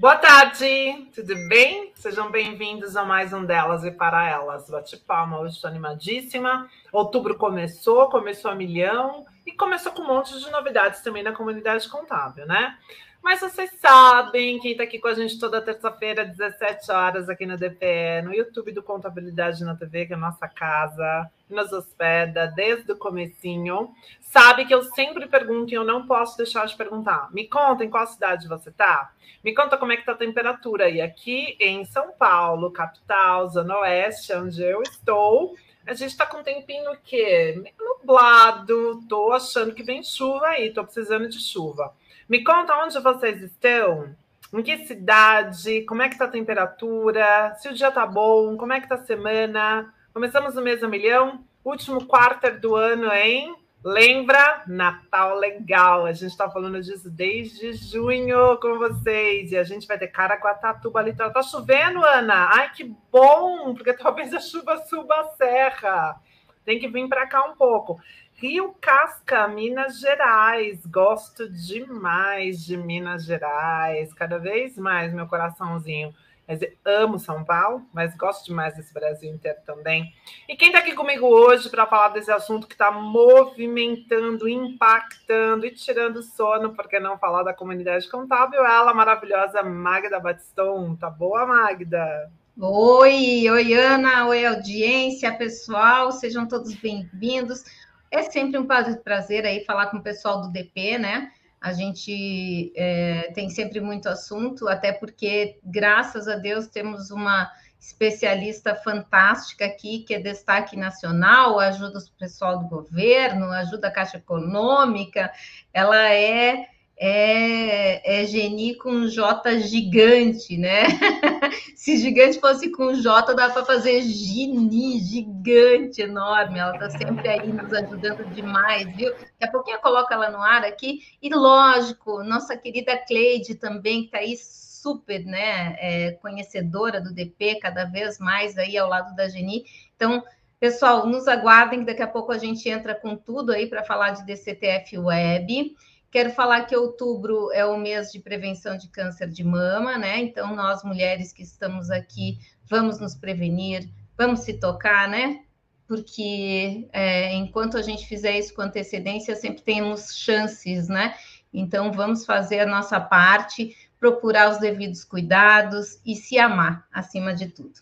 Boa tarde, tudo bem? Sejam bem-vindos a mais um delas e para elas. Bate palma, hoje estou animadíssima. Outubro começou, começou a milhão e começou com um monte de novidades também na comunidade contábil, né? Mas vocês sabem, quem está aqui com a gente toda terça-feira, 17 horas, aqui no DPE, no YouTube do Contabilidade na TV, que é a nossa casa, nos hospeda desde o comecinho, sabe que eu sempre pergunto e eu não posso deixar de perguntar. Me conta em qual cidade você está? Me conta como é que está a temperatura aí. Aqui em São Paulo, capital, Zona Oeste, onde eu estou, a gente está com um tempinho que nublado, tô achando que vem chuva aí, tô precisando de chuva. Me conta onde vocês estão, em que cidade, como é que está a temperatura, se o dia tá bom, como é que tá a semana. Começamos o mês a milhão, último quarto do ano, hein? Lembra? Natal legal. A gente está falando disso desde junho com vocês. E a gente vai ter cara com a Tatuba ali. Tá chovendo, Ana? Ai, que bom! Porque talvez a chuva suba a serra. Tem que vir para cá um pouco. Rio Casca, Minas Gerais. Gosto demais de Minas Gerais. Cada vez mais, meu coraçãozinho. Mas amo São Paulo, mas gosto demais desse Brasil inteiro também. E quem está aqui comigo hoje para falar desse assunto que está movimentando, impactando e tirando sono, porque não falar da comunidade contábil, ela, maravilhosa Magda Batiston. Tá boa, Magda? Oi, oi, Ana, oi, audiência, pessoal, sejam todos bem-vindos. É sempre um prazer aí falar com o pessoal do DP, né? A gente é, tem sempre muito assunto, até porque, graças a Deus, temos uma especialista fantástica aqui, que é destaque nacional, ajuda o pessoal do governo, ajuda a Caixa Econômica, ela é é, é Geni com J gigante, né? Se gigante fosse com J, dá para fazer Gini, gigante, enorme. Ela está sempre aí nos ajudando demais, viu? Daqui a pouquinho eu coloco ela no ar aqui. E lógico, nossa querida Cleide também, que está aí super, né? É, conhecedora do DP, cada vez mais aí ao lado da Geni. Então, pessoal, nos aguardem que daqui a pouco a gente entra com tudo aí para falar de DCTF Web. Quero falar que outubro é o mês de prevenção de câncer de mama, né? Então, nós mulheres que estamos aqui, vamos nos prevenir, vamos se tocar, né? Porque é, enquanto a gente fizer isso com antecedência, sempre temos chances, né? Então, vamos fazer a nossa parte, procurar os devidos cuidados e se amar, acima de tudo.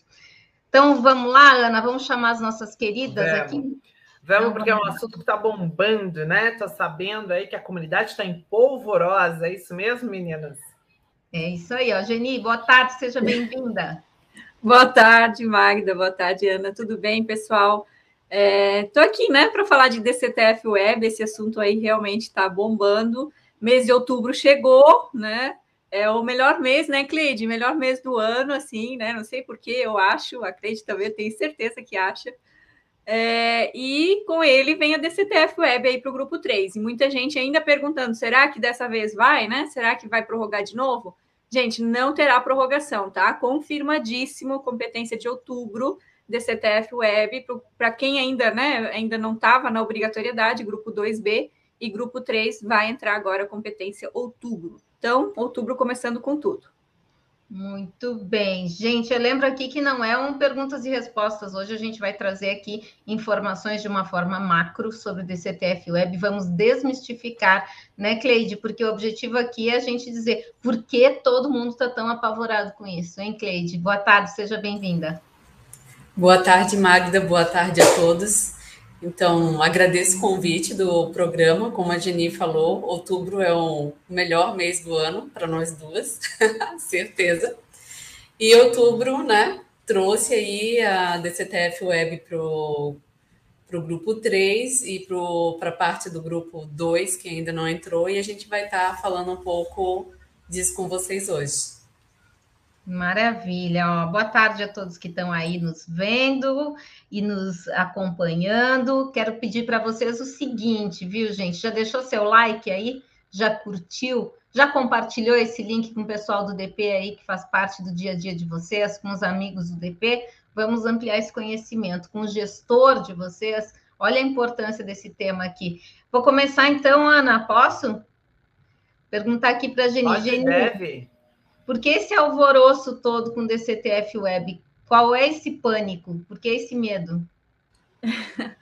Então, vamos lá, Ana, vamos chamar as nossas queridas vamos. aqui. Vamos, porque é um assunto que está bombando, né? Estou sabendo aí que a comunidade está em polvorosa, é isso mesmo, meninas? É isso aí, ó. Geni, boa tarde, seja bem-vinda. boa tarde, Magda, boa tarde, Ana. Tudo bem, pessoal? Estou é, aqui, né, para falar de DCTF Web, esse assunto aí realmente está bombando. Mês de outubro chegou, né? É o melhor mês, né, Cleide? Melhor mês do ano, assim, né? Não sei porquê, eu acho, a Cleide também, eu tenho certeza que acha. É, e com ele vem a DCTF Web aí para o grupo 3. E muita gente ainda perguntando: será que dessa vez vai, né? Será que vai prorrogar de novo? Gente, não terá prorrogação, tá? Confirmadíssimo, competência de outubro, DCTF Web, para quem ainda, né, ainda não estava na obrigatoriedade, grupo 2B, e grupo 3 vai entrar agora competência outubro. Então, outubro começando com tudo. Muito bem, gente. Eu lembro aqui que não é um perguntas e respostas. Hoje a gente vai trazer aqui informações de uma forma macro sobre o DCTF Web. Vamos desmistificar, né, Cleide? Porque o objetivo aqui é a gente dizer por que todo mundo está tão apavorado com isso, hein, Cleide? Boa tarde, seja bem-vinda. Boa tarde, Magda. Boa tarde a todos. Então, agradeço o convite do programa. Como a Jenny falou, outubro é o melhor mês do ano para nós duas, certeza. E outubro, né, trouxe aí a DCTF Web para o grupo 3 e para a parte do grupo 2, que ainda não entrou, e a gente vai estar tá falando um pouco disso com vocês hoje. Maravilha, ó. boa tarde a todos que estão aí nos vendo e nos acompanhando. Quero pedir para vocês o seguinte, viu, gente? Já deixou seu like aí? Já curtiu? Já compartilhou esse link com o pessoal do DP aí que faz parte do dia a dia de vocês, com os amigos do DP? Vamos ampliar esse conhecimento com o gestor de vocês. Olha a importância desse tema aqui. Vou começar então, Ana, posso? Perguntar aqui para a Geni. Pode, Geni. Deve. Por que esse alvoroço todo com DCTF Web? Qual é esse pânico? Por que esse medo?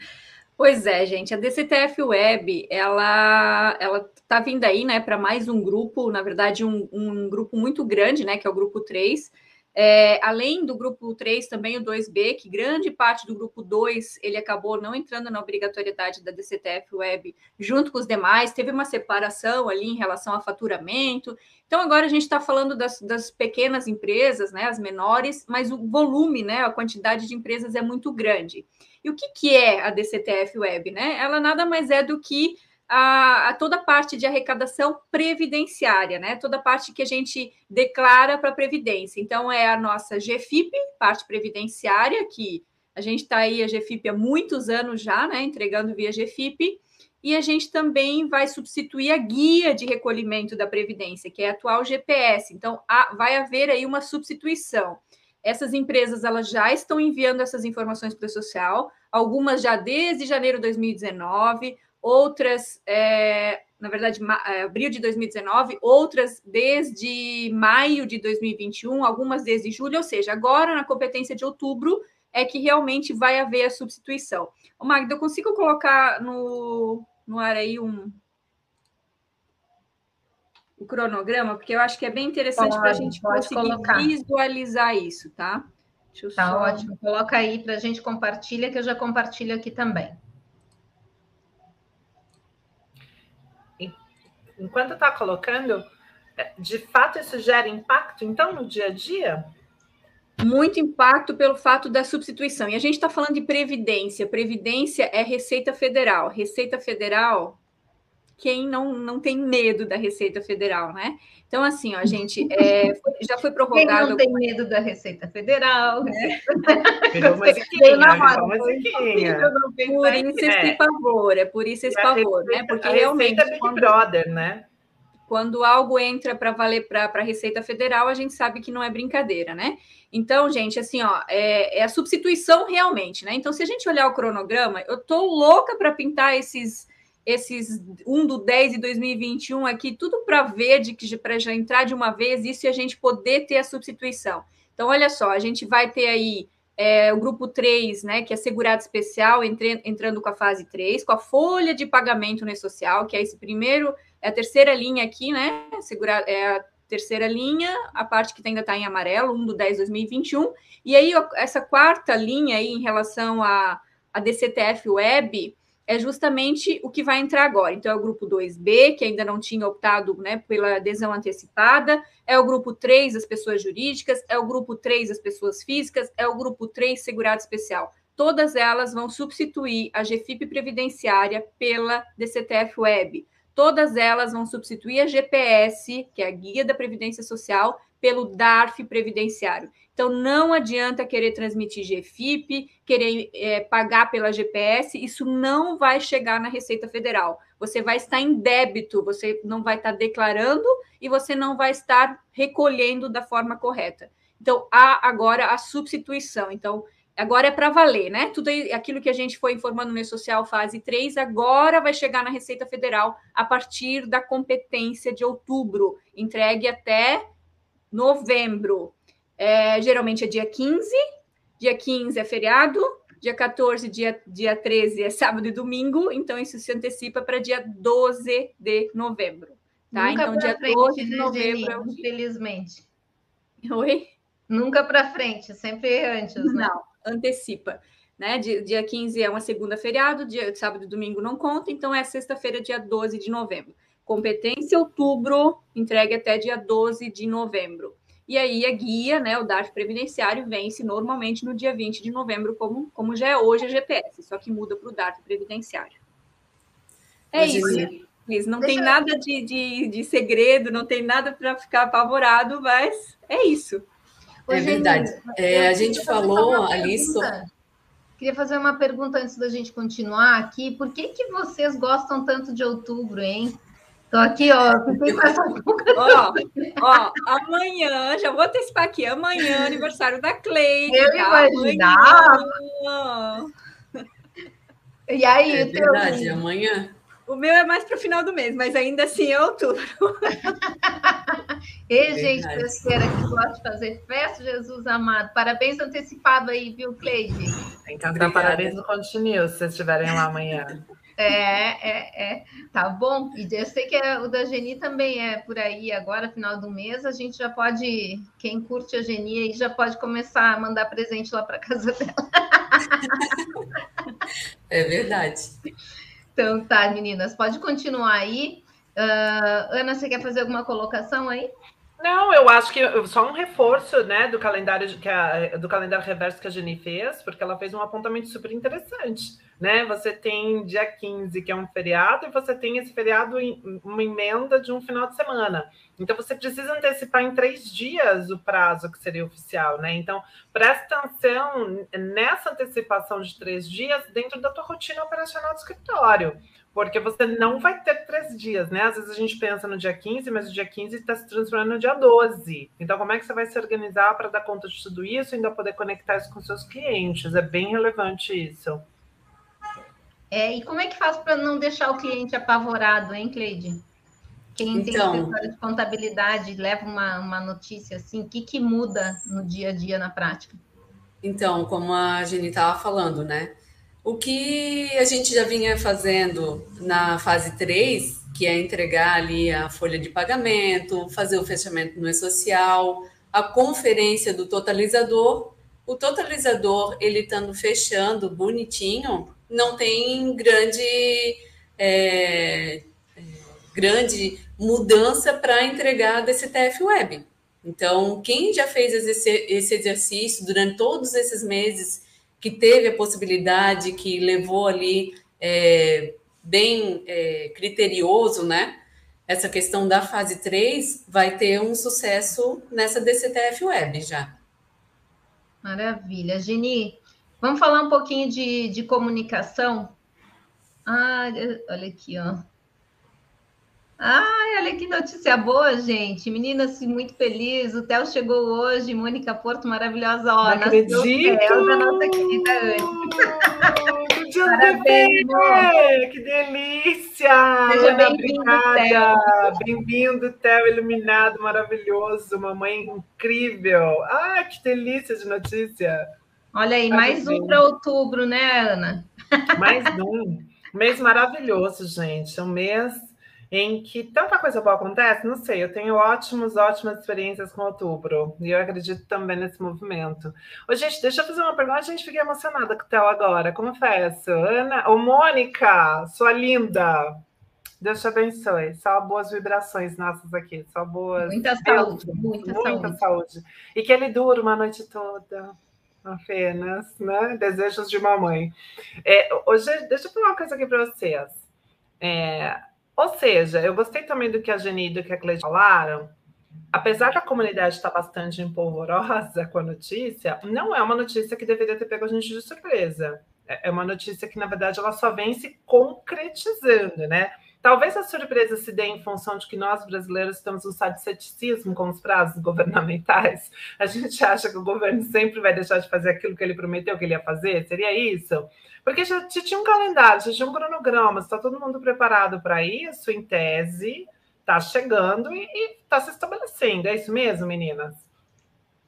Pois é, gente, a DCTF Web, ela ela tá vindo aí, né, para mais um grupo, na verdade, um, um grupo muito grande, né, que é o grupo 3, é, além do grupo 3, também o 2B, que grande parte do grupo 2 ele acabou não entrando na obrigatoriedade da DCTF Web junto com os demais, teve uma separação ali em relação a faturamento. Então, agora a gente está falando das, das, pequenas empresas, né, as menores, mas o volume, né, a quantidade de empresas é muito grande. E o que, que é a DCTF Web? Né? Ela nada mais é do que a, a, toda a parte de arrecadação previdenciária, né? Toda a parte que a gente declara para a Previdência. Então, é a nossa GFIP, parte previdenciária, que a gente está aí, a GFIP, há muitos anos já, né? Entregando via GFIP. E a gente também vai substituir a guia de recolhimento da Previdência, que é a atual GPS. Então, há, vai haver aí uma substituição. Essas empresas elas já estão enviando essas informações para o social, algumas já desde janeiro de 2019, outras, é, na verdade, é, abril de 2019, outras desde maio de 2021, algumas desde julho, ou seja, agora na competência de outubro é que realmente vai haver a substituição. O Magda, eu consigo colocar no, no ar aí um, o cronograma, porque eu acho que é bem interessante para a gente conseguir colocar. visualizar isso, tá? tá só... ótimo. Coloca aí para a gente compartilha, que eu já compartilho aqui também. Enquanto está colocando, é, de fato isso gera impacto, então, no dia a dia? Muito impacto pelo fato da substituição. E a gente está falando de previdência. Previdência é Receita Federal. Receita Federal, quem não, não tem medo da Receita Federal, né? Então, assim, ó, gente, é, já foi prorrogado. Quem não tem medo da Receita Federal? Né? Por isso esse é. pavor, é por isso esse pavor, né? Porque realmente. É quando, Brother, né? Quando algo entra para valer para a Receita Federal, a gente sabe que não é brincadeira, né? Então, gente, assim, ó, é, é a substituição realmente, né? Então, se a gente olhar o cronograma, eu tô louca para pintar esses esses 1 do 10 de 2021 aqui, tudo para ver, para já entrar de uma vez, isso e a gente poder ter a substituição. Então, olha só, a gente vai ter aí é, o grupo 3, né, que é segurado especial, entre, entrando com a fase 3, com a folha de pagamento no social, que é esse primeiro, é a terceira linha aqui, né? Segurar, é a terceira linha, a parte que ainda está em amarelo, 1 do 10 de 2021. E aí, essa quarta linha aí em relação a, a DCTF Web, é justamente o que vai entrar agora. Então, é o grupo 2B, que ainda não tinha optado né, pela adesão antecipada, é o grupo 3, as pessoas jurídicas, é o grupo 3, as pessoas físicas, é o grupo 3, segurado especial. Todas elas vão substituir a GFIP previdenciária pela DCTF Web. Todas elas vão substituir a GPS, que é a Guia da Previdência Social, pelo DARF previdenciário. Então, não adianta querer transmitir GFIP, querer é, pagar pela GPS, isso não vai chegar na Receita Federal. Você vai estar em débito, você não vai estar declarando e você não vai estar recolhendo da forma correta. Então, há agora a substituição. Então, agora é para valer, né? Tudo aquilo que a gente foi informando no social fase 3, agora vai chegar na Receita Federal a partir da competência de outubro, entregue até novembro. É, geralmente é dia 15, dia 15 é feriado, dia 14, dia, dia 13 é sábado e domingo, então isso se antecipa para dia 12 de novembro. Tá? Nunca então, dia frente, 12 de novembro. é o Infelizmente. Oi? Nunca para frente, sempre antes, né? Não, antecipa. Né? Dia, dia 15 é uma segunda feriado, dia sábado e domingo não conta, então é sexta-feira, dia 12 de novembro. Competência outubro, entregue até dia 12 de novembro. E aí a guia, né, o DARF previdenciário, vence normalmente no dia 20 de novembro, como, como já é hoje a GPS, só que muda para o DARF previdenciário. É Mas isso, Liz. Não tem nada de, de, de segredo, não tem nada para ficar apavorado, mas é isso. É verdade. É, a gente falou ali sobre... Queria fazer uma pergunta antes da gente continuar aqui. Por que, que vocês gostam tanto de outubro, hein? Tô aqui, ó. ó, ó, amanhã, já vou antecipar aqui, amanhã, é aniversário da Cleide. Eu tá? imaginava. E aí, é verdade, teu... amanhã. O meu é mais para o final do mês, mas ainda assim é outubro. E, gente, terceira que gosta de fazer festa, Jesus amado. Parabéns antecipado aí, viu, Cleide? Cantar parabéns no Continue, se vocês estiverem lá amanhã. É, é, é. Tá bom. E eu sei que é, o da Geni também é por aí agora, final do mês. A gente já pode, quem curte a Geni aí já pode começar a mandar presente lá para casa dela. É verdade. Então tá, meninas, pode continuar aí. Uh, Ana, você quer fazer alguma colocação aí? Não, eu acho que só um reforço, né, do calendário que a, do calendário reverso que a Jenny fez, porque ela fez um apontamento super interessante, né? Você tem dia 15, que é um feriado, e você tem esse feriado em uma emenda de um final de semana. Então você precisa antecipar em três dias o prazo que seria oficial, né? Então presta atenção nessa antecipação de três dias dentro da tua rotina operacional do escritório porque você não vai ter três dias, né? Às vezes a gente pensa no dia 15, mas o dia 15 está se transformando no dia 12. Então, como é que você vai se organizar para dar conta de tudo isso e ainda poder conectar isso com seus clientes? É bem relevante isso. É, e como é que faz para não deixar o cliente apavorado, hein, Cleide? Quem então, tem escritório de contabilidade leva uma, uma notícia assim, o que, que muda no dia a dia na prática? Então, como a Jenny estava falando, né? O que a gente já vinha fazendo na fase 3, que é entregar ali a folha de pagamento, fazer o fechamento no e-social, a conferência do totalizador. O totalizador, ele estando fechando bonitinho, não tem grande, é, grande mudança para entregar desse TF Web. Então, quem já fez esse exercício durante todos esses meses que teve a possibilidade, que levou ali é, bem é, criterioso, né? Essa questão da fase 3 vai ter um sucesso nessa DCTF Web já. Maravilha. Geni, vamos falar um pouquinho de, de comunicação? Ah, olha aqui, ó. Ai, olha que notícia boa, gente. Meninas, muito feliz. O Theo chegou hoje. Mônica Porto, maravilhosa. Ó, Não acredito! Theo, da nossa querida Anne. Parabéns! Que delícia! Seja bem-vindo, Theo. Bem-vindo, Theo, iluminado, maravilhoso. Mamãe incrível. Ah, que delícia de notícia. Olha aí, mais um para outubro, né, Ana? Mais um. Mês maravilhoso, gente. Um mês em que tanta coisa boa acontece, não sei, eu tenho ótimas, ótimas experiências com outubro, e eu acredito também nesse movimento. Ô, gente, deixa eu fazer uma pergunta, a gente fica emocionada com o Theo agora, confesso. Ana, ô, Mônica, sua linda, Deus te abençoe, só boas vibrações nossas aqui, só boas... Muita saúde, muita, muita saúde. saúde. E que ele dure uma noite toda, apenas, né? Desejos de mamãe. É, hoje, deixa eu falar uma coisa aqui para vocês. É, ou seja, eu gostei também do que a Geni e do que a Cleide falaram. Apesar da comunidade estar bastante empolvorosa com a notícia, não é uma notícia que deveria ter pego a gente de surpresa. É, é uma notícia que, na verdade, ela só vem se concretizando, né? Talvez a surpresa se dê em função de que nós brasileiros temos um ceticismo com os prazos governamentais. A gente acha que o governo sempre vai deixar de fazer aquilo que ele prometeu que ele ia fazer. Seria isso? Porque já, tinha um calendário, já tinha um cronograma, está todo mundo preparado para isso, em tese, está chegando e está se estabelecendo. É isso mesmo, meninas?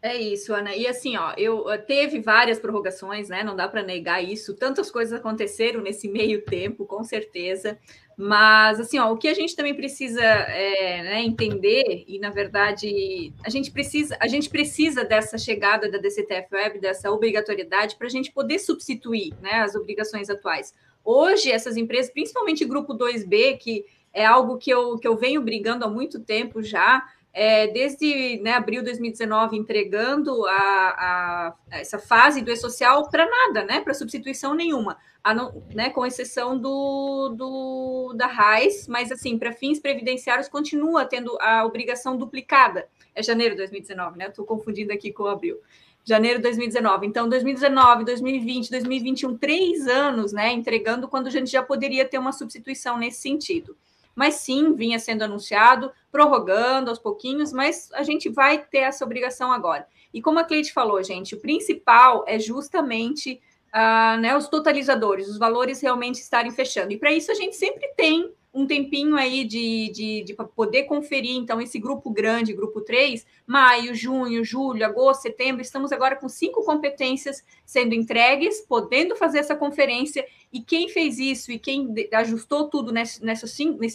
É isso, Ana. E assim, ó, eu teve várias prorrogações, né? Não dá para negar isso. Tantas coisas aconteceram nesse meio tempo, com certeza. Mas assim, ó, o que a gente também precisa é, né, entender e na verdade a gente precisa a gente precisa dessa chegada da DCTF Web, dessa obrigatoriedade para a gente poder substituir, né, as obrigações atuais. Hoje essas empresas, principalmente grupo 2B, que é algo que eu, que eu venho brigando há muito tempo já, é, desde né, abril de 2019 entregando a, a, essa fase do e-social para nada, né, para substituição nenhuma, não, né, com exceção do, do da RAIS, mas assim, para fins previdenciários continua tendo a obrigação duplicada. É janeiro de 2019, né? Estou confundindo aqui com abril. Janeiro de 2019. Então, 2019, 2020, 2021, três anos, né? Entregando quando a gente já poderia ter uma substituição nesse sentido mas sim vinha sendo anunciado, prorrogando aos pouquinhos, mas a gente vai ter essa obrigação agora. E como a Cleide falou, gente, o principal é justamente uh, né, os totalizadores, os valores realmente estarem fechando. E para isso a gente sempre tem um tempinho aí de, de, de poder conferir, então, esse grupo grande, grupo 3, maio, junho, julho, agosto, setembro, estamos agora com cinco competências sendo entregues, podendo fazer essa conferência, e quem fez isso e quem ajustou tudo nessa, nesses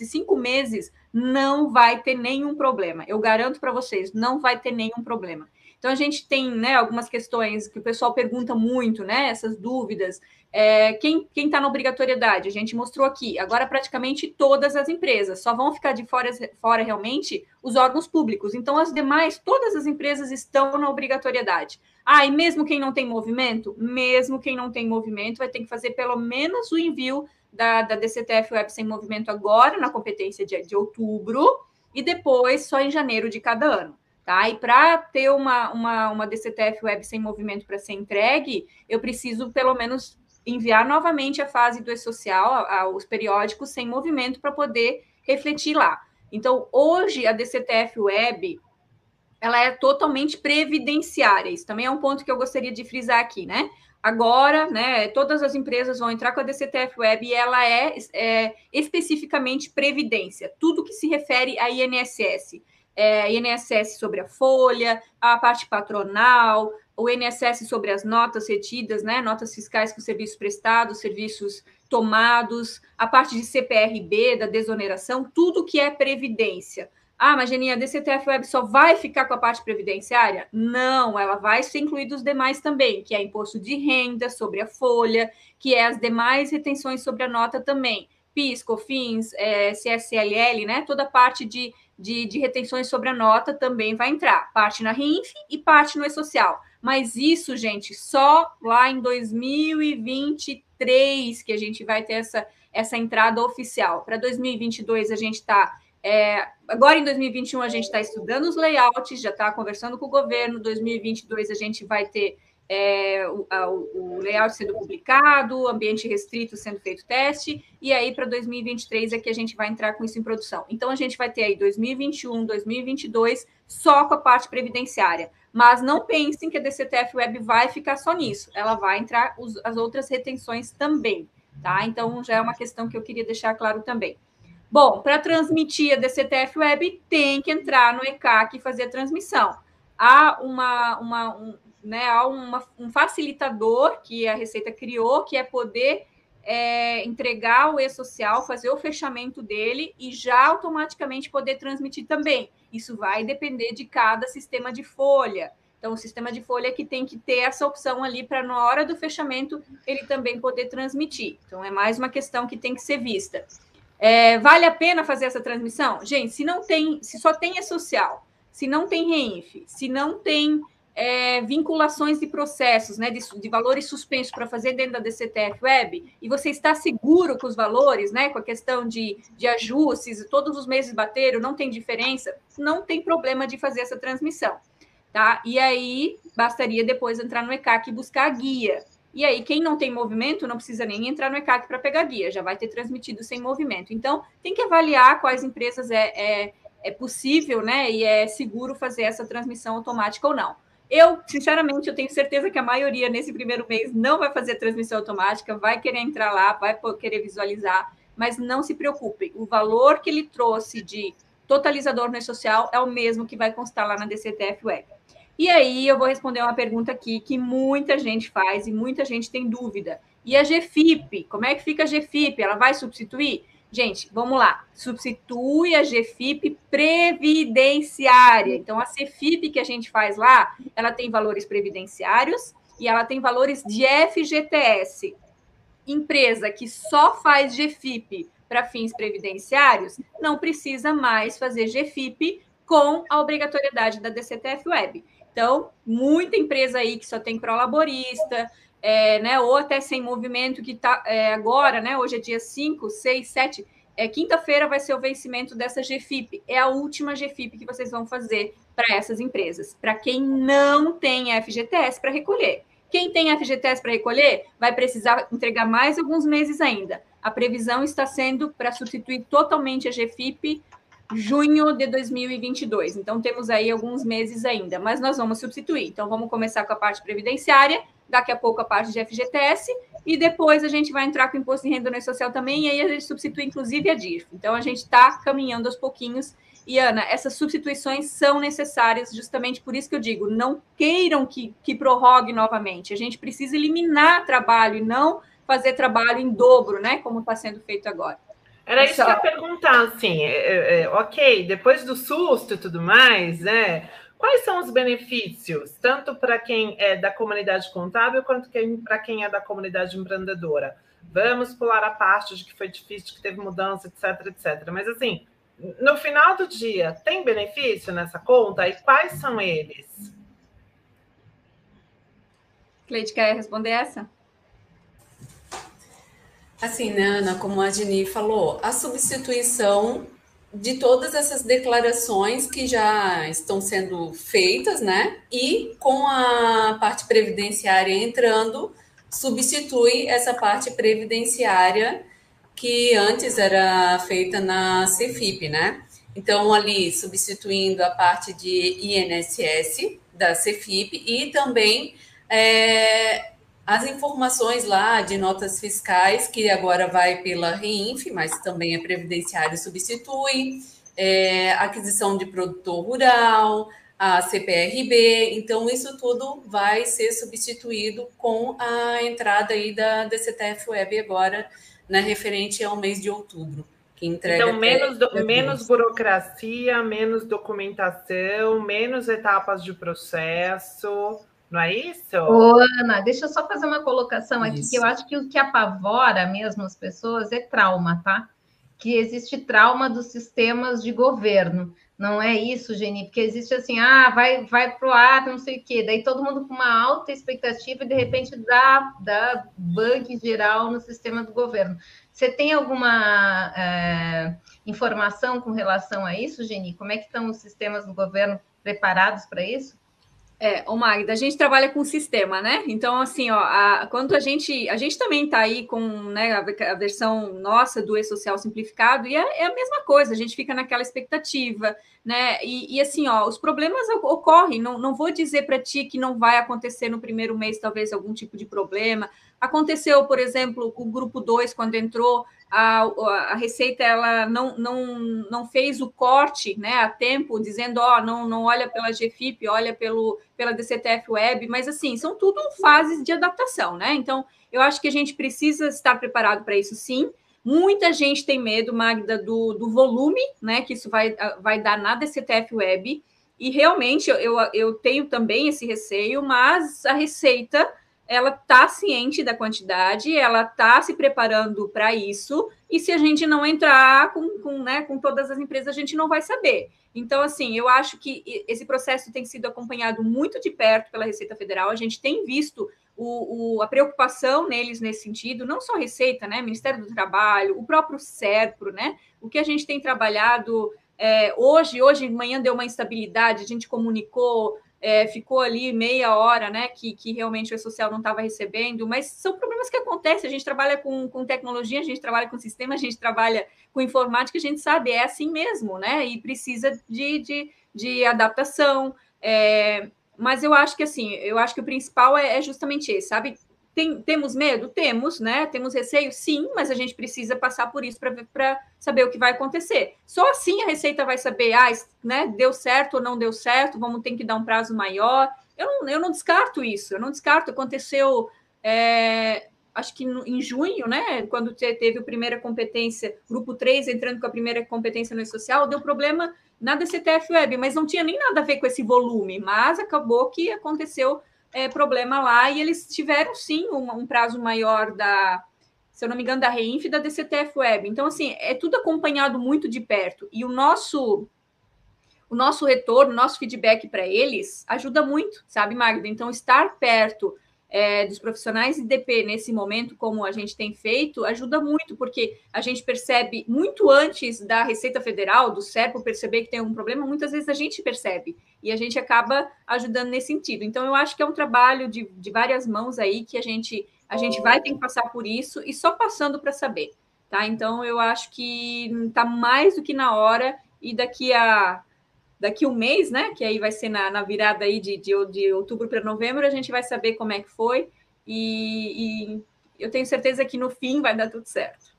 cinco meses não vai ter nenhum problema. Eu garanto para vocês, não vai ter nenhum problema. Então, a gente tem né, algumas questões que o pessoal pergunta muito, né? Essas dúvidas. É, quem está na obrigatoriedade? A gente mostrou aqui. Agora, praticamente todas as empresas. Só vão ficar de fora, fora realmente os órgãos públicos. Então, as demais, todas as empresas estão na obrigatoriedade. Ah, e mesmo quem não tem movimento? Mesmo quem não tem movimento vai ter que fazer pelo menos o envio da, da DCTF Web sem movimento agora, na competência de, de outubro, e depois só em janeiro de cada ano. Tá? E para ter uma, uma, uma DCTF web sem movimento para ser entregue, eu preciso pelo menos enviar novamente a fase do e-social, os periódicos sem movimento, para poder refletir lá. Então, hoje, a DCTF web ela é totalmente previdenciária. Isso também é um ponto que eu gostaria de frisar aqui, né? Agora, né, todas as empresas vão entrar com a DCTF Web e ela é, é especificamente previdência, tudo que se refere a INSS é, INSS sobre a folha, a parte patronal, o INSS sobre as notas retidas, né, notas fiscais com serviços prestados, serviços tomados, a parte de CPRB, da desoneração, tudo que é previdência. Ah, mas Geninha, a DCTF Web só vai ficar com a parte previdenciária? Não, ela vai ser incluída os demais também, que é imposto de renda sobre a folha, que é as demais retenções sobre a nota também. PIS, COFINS, é, CSLL, né? Toda a parte de de, de retenções sobre a nota também vai entrar, parte na RINF e parte no E-Social. Mas isso, gente, só lá em 2023 que a gente vai ter essa, essa entrada oficial. Para 2022, a gente está. É, agora em 2021, a gente está estudando os layouts, já está conversando com o governo. 2022, a gente vai ter é, o, o, layout sendo publicado, ambiente restrito sendo feito teste, e aí para 2023 é que a gente vai entrar com isso em produção. Então a gente vai ter aí 2021, 2022 só com a parte previdenciária. Mas não pensem que a DCTF Web vai ficar só nisso, ela vai entrar os, as outras retenções também, tá? Então já é uma questão que eu queria deixar claro também. Bom, para transmitir a DCTF Web, tem que entrar no ECAC e fazer a transmissão. Há uma, uma, um, né, há uma, um facilitador que a Receita criou, que é poder é, entregar o e-social, fazer o fechamento dele e já automaticamente poder transmitir também. Isso vai depender de cada sistema de folha. Então, o sistema de folha é que tem que ter essa opção ali para, na hora do fechamento, ele também poder transmitir. Então, é mais uma questão que tem que ser vista. É, vale a pena fazer essa transmissão? Gente, se não tem, se só tem e-social, se não tem REINF, se não tem é, vinculações de processos, né, de, de valores suspensos para fazer dentro da DCTF Web, e você está seguro com os valores, né, com a questão de, de ajustes, todos os meses bateram, não tem diferença, não tem problema de fazer essa transmissão, tá? E aí, bastaria depois entrar no ECAC e buscar a guia. E aí, quem não tem movimento, não precisa nem entrar no ECAC para pegar guia, já vai ter transmitido sem movimento. Então, tem que avaliar quais empresas é, é, é possível, né, e é seguro fazer essa transmissão automática ou não. Eu, sinceramente, eu tenho certeza que a maioria nesse primeiro mês não vai fazer transmissão automática, vai querer entrar lá, vai querer visualizar, mas não se preocupem. O valor que ele trouxe de totalizador no social é o mesmo que vai constar lá na DCTF Web. E aí eu vou responder uma pergunta aqui que muita gente faz e muita gente tem dúvida. E a GFIP, como é que fica a GFIP? Ela vai substituir? Gente, vamos lá. Substitui a GFIP previdenciária. Então, a CFIP que a gente faz lá, ela tem valores previdenciários e ela tem valores de FGTS. Empresa que só faz GFIP para fins previdenciários não precisa mais fazer GFIP com a obrigatoriedade da DCTF Web. Então, muita empresa aí que só tem pró-laborista, é, né, ou até sem movimento, que está é, agora, né, hoje é dia 5, 6, 7, é, quinta-feira vai ser o vencimento dessa GFIP. É a última GFIP que vocês vão fazer para essas empresas. Para quem não tem FGTS para recolher. Quem tem FGTS para recolher vai precisar entregar mais alguns meses ainda. A previsão está sendo para substituir totalmente a GFIP junho de 2022. Então, temos aí alguns meses ainda, mas nós vamos substituir. Então, vamos começar com a parte previdenciária, daqui a pouco a parte de FGTS, e depois a gente vai entrar com o imposto de renda no social também, e aí a gente substitui, inclusive, a DIRF. Então, a gente está caminhando aos pouquinhos. E, Ana, essas substituições são necessárias, justamente por isso que eu digo, não queiram que, que prorrogue novamente. A gente precisa eliminar trabalho e não fazer trabalho em dobro, né? Como está sendo feito agora. Era isso que eu ia perguntar, assim, é, é, é, ok, depois do susto e tudo mais, né? Quais são os benefícios, tanto para quem é da comunidade contábil, quanto para quem é da comunidade empreendedora? Vamos pular a parte de que foi difícil, de que teve mudança, etc, etc. Mas, assim, no final do dia, tem benefício nessa conta? E quais são eles? Cleide, quer responder essa? Assim, né, Ana, como a Dini falou, a substituição de todas essas declarações que já estão sendo feitas, né? E com a parte previdenciária entrando, substitui essa parte previdenciária que antes era feita na Cefip, né? Então, ali substituindo a parte de INSS da Cefip e também é, as informações lá de notas fiscais, que agora vai pela REINF, mas também é previdenciário substitui, é, aquisição de produtor rural, a CPRB, então isso tudo vai ser substituído com a entrada aí da DCTF Web agora, né, referente ao mês de outubro. Que entrega então, menos, do, menos burocracia, menos documentação, menos etapas de processo, não é isso? Ô, Ana, deixa eu só fazer uma colocação aqui, isso. que eu acho que o que apavora mesmo as pessoas é trauma, tá? Que existe trauma dos sistemas de governo. Não é isso, Geni, porque existe assim, ah, vai, vai pro ar, não sei o quê. Daí todo mundo com uma alta expectativa e de repente dá, dá bug geral no sistema do governo. Você tem alguma é, informação com relação a isso, Geni? Como é que estão os sistemas do governo preparados para isso? É, o Magda, a gente trabalha com sistema, né? Então, assim, ó, a, quando a gente, a gente também está aí com né, a, a, versão nossa do e-social simplificado, e é, é, a mesma coisa, a gente fica naquela expectativa, né? E, e assim, ó, os problemas ocorrem, não, não vou dizer para ti que não vai acontecer no primeiro mês, talvez, algum tipo de problema. Aconteceu, por exemplo, o grupo 2, quando entrou, a, a Receita ela não, não, não fez o corte né, a tempo, dizendo, ó, oh, não, não olha pela GFIP, olha pelo, pela DCTF Web, mas assim, são tudo fases de adaptação, né? Então, eu acho que a gente precisa estar preparado para isso sim. Muita gente tem medo, Magda, do, do volume, né? Que isso vai, vai dar na DCTF Web. E realmente eu, eu tenho também esse receio, mas a Receita ela está ciente da quantidade, ela está se preparando para isso, e se a gente não entrar com, com, né, com todas as empresas, a gente não vai saber. Então, assim, eu acho que esse processo tem sido acompanhado muito de perto pela Receita Federal, a gente tem visto o, o, a preocupação neles nesse sentido, não só Receita, né, Ministério do Trabalho, o próprio SERPRO, né, o que a gente tem trabalhado é, hoje, hoje manhã deu uma instabilidade, a gente comunicou é, ficou ali meia hora, né, que, que realmente o social não estava recebendo, mas são problemas que acontecem. A gente trabalha com, com tecnologia, a gente trabalha com sistema, a gente trabalha com informática, a gente sabe, é assim mesmo, né, e precisa de, de, de adaptação. É, mas eu acho que assim, eu acho que o principal é, é justamente esse, sabe? Tem, temos medo? Temos, né? Temos receio? Sim, mas a gente precisa passar por isso para saber o que vai acontecer. Só assim a Receita vai saber, ah, né, deu certo ou não deu certo, vamos ter que dar um prazo maior. Eu não, eu não descarto isso, eu não descarto. Aconteceu, é, acho que no, em junho, né, quando teve a primeira competência, grupo 3 entrando com a primeira competência no social, deu problema na DCTF Web, mas não tinha nem nada a ver com esse volume, mas acabou que aconteceu é, problema lá e eles tiveram sim um, um, prazo maior da, se eu não me engano, da Reinf e da DCTF Web. Então, assim, é tudo acompanhado muito de perto. E o nosso o nosso retorno, nosso feedback para eles ajuda muito, sabe, Magda? Então, estar perto é, dos profissionais de DP nesse momento, como a gente tem feito, ajuda muito, porque a gente percebe muito antes da Receita Federal, do SERPO, perceber que tem um problema, muitas vezes a gente percebe e a gente acaba ajudando nesse sentido. Então, eu acho que é um trabalho de, de várias mãos aí que a gente, a gente vai ter que passar por isso e só passando para saber. Tá? Então, eu acho que está mais do que na hora e daqui a daqui um mês, né? Que aí vai ser na, na virada aí de, de, de outubro para novembro, a gente vai saber como é que foi. E, e, eu tenho certeza que no fim vai dar tudo certo.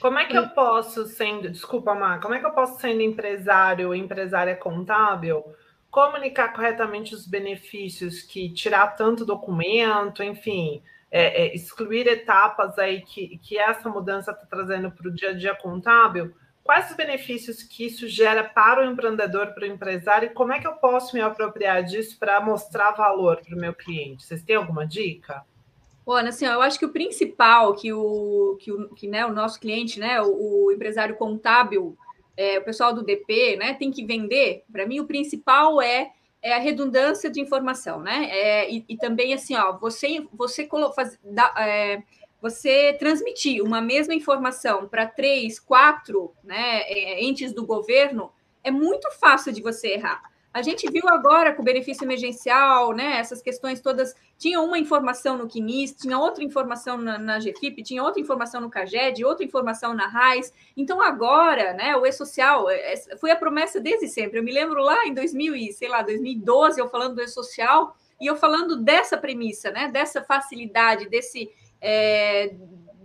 Como é que eu posso, sendo, desculpa, Mar, como é que eu posso, sendo empresário ou empresária contábil, comunicar corretamente os benefícios que tirar tanto documento, enfim, é, é, excluir etapas aí que, que essa mudança está trazendo para o dia a dia contábil? Quais os benefícios que isso gera para o empreendedor, para o empresário, e como é que eu posso me apropriar disso para mostrar valor para o meu cliente? Vocês têm alguma dica? Ana, assim, eu acho que o principal que o, que o, que, né, o nosso cliente, né, o, o empresário contábil, é, o pessoal do DP, né, tem que vender, para mim, o principal é, é a redundância de informação, né? É, e, e, também, assim, ó, você, você, faz, dá, é, você transmitir uma mesma informação para três, quatro né, é, entes do governo é muito fácil de você errar. A gente viu agora com o benefício emergencial, né? Essas questões todas. Tinha uma informação no CNIS, tinha outra informação na, na GFIP, tinha outra informação no CAGED, outra informação na RAIS. Então, agora, né, o E-Social é, é, foi a promessa desde sempre. Eu me lembro lá em 2000, sei lá, 2012, eu falando do E-Social, e eu falando dessa premissa, né? Dessa facilidade, desse é,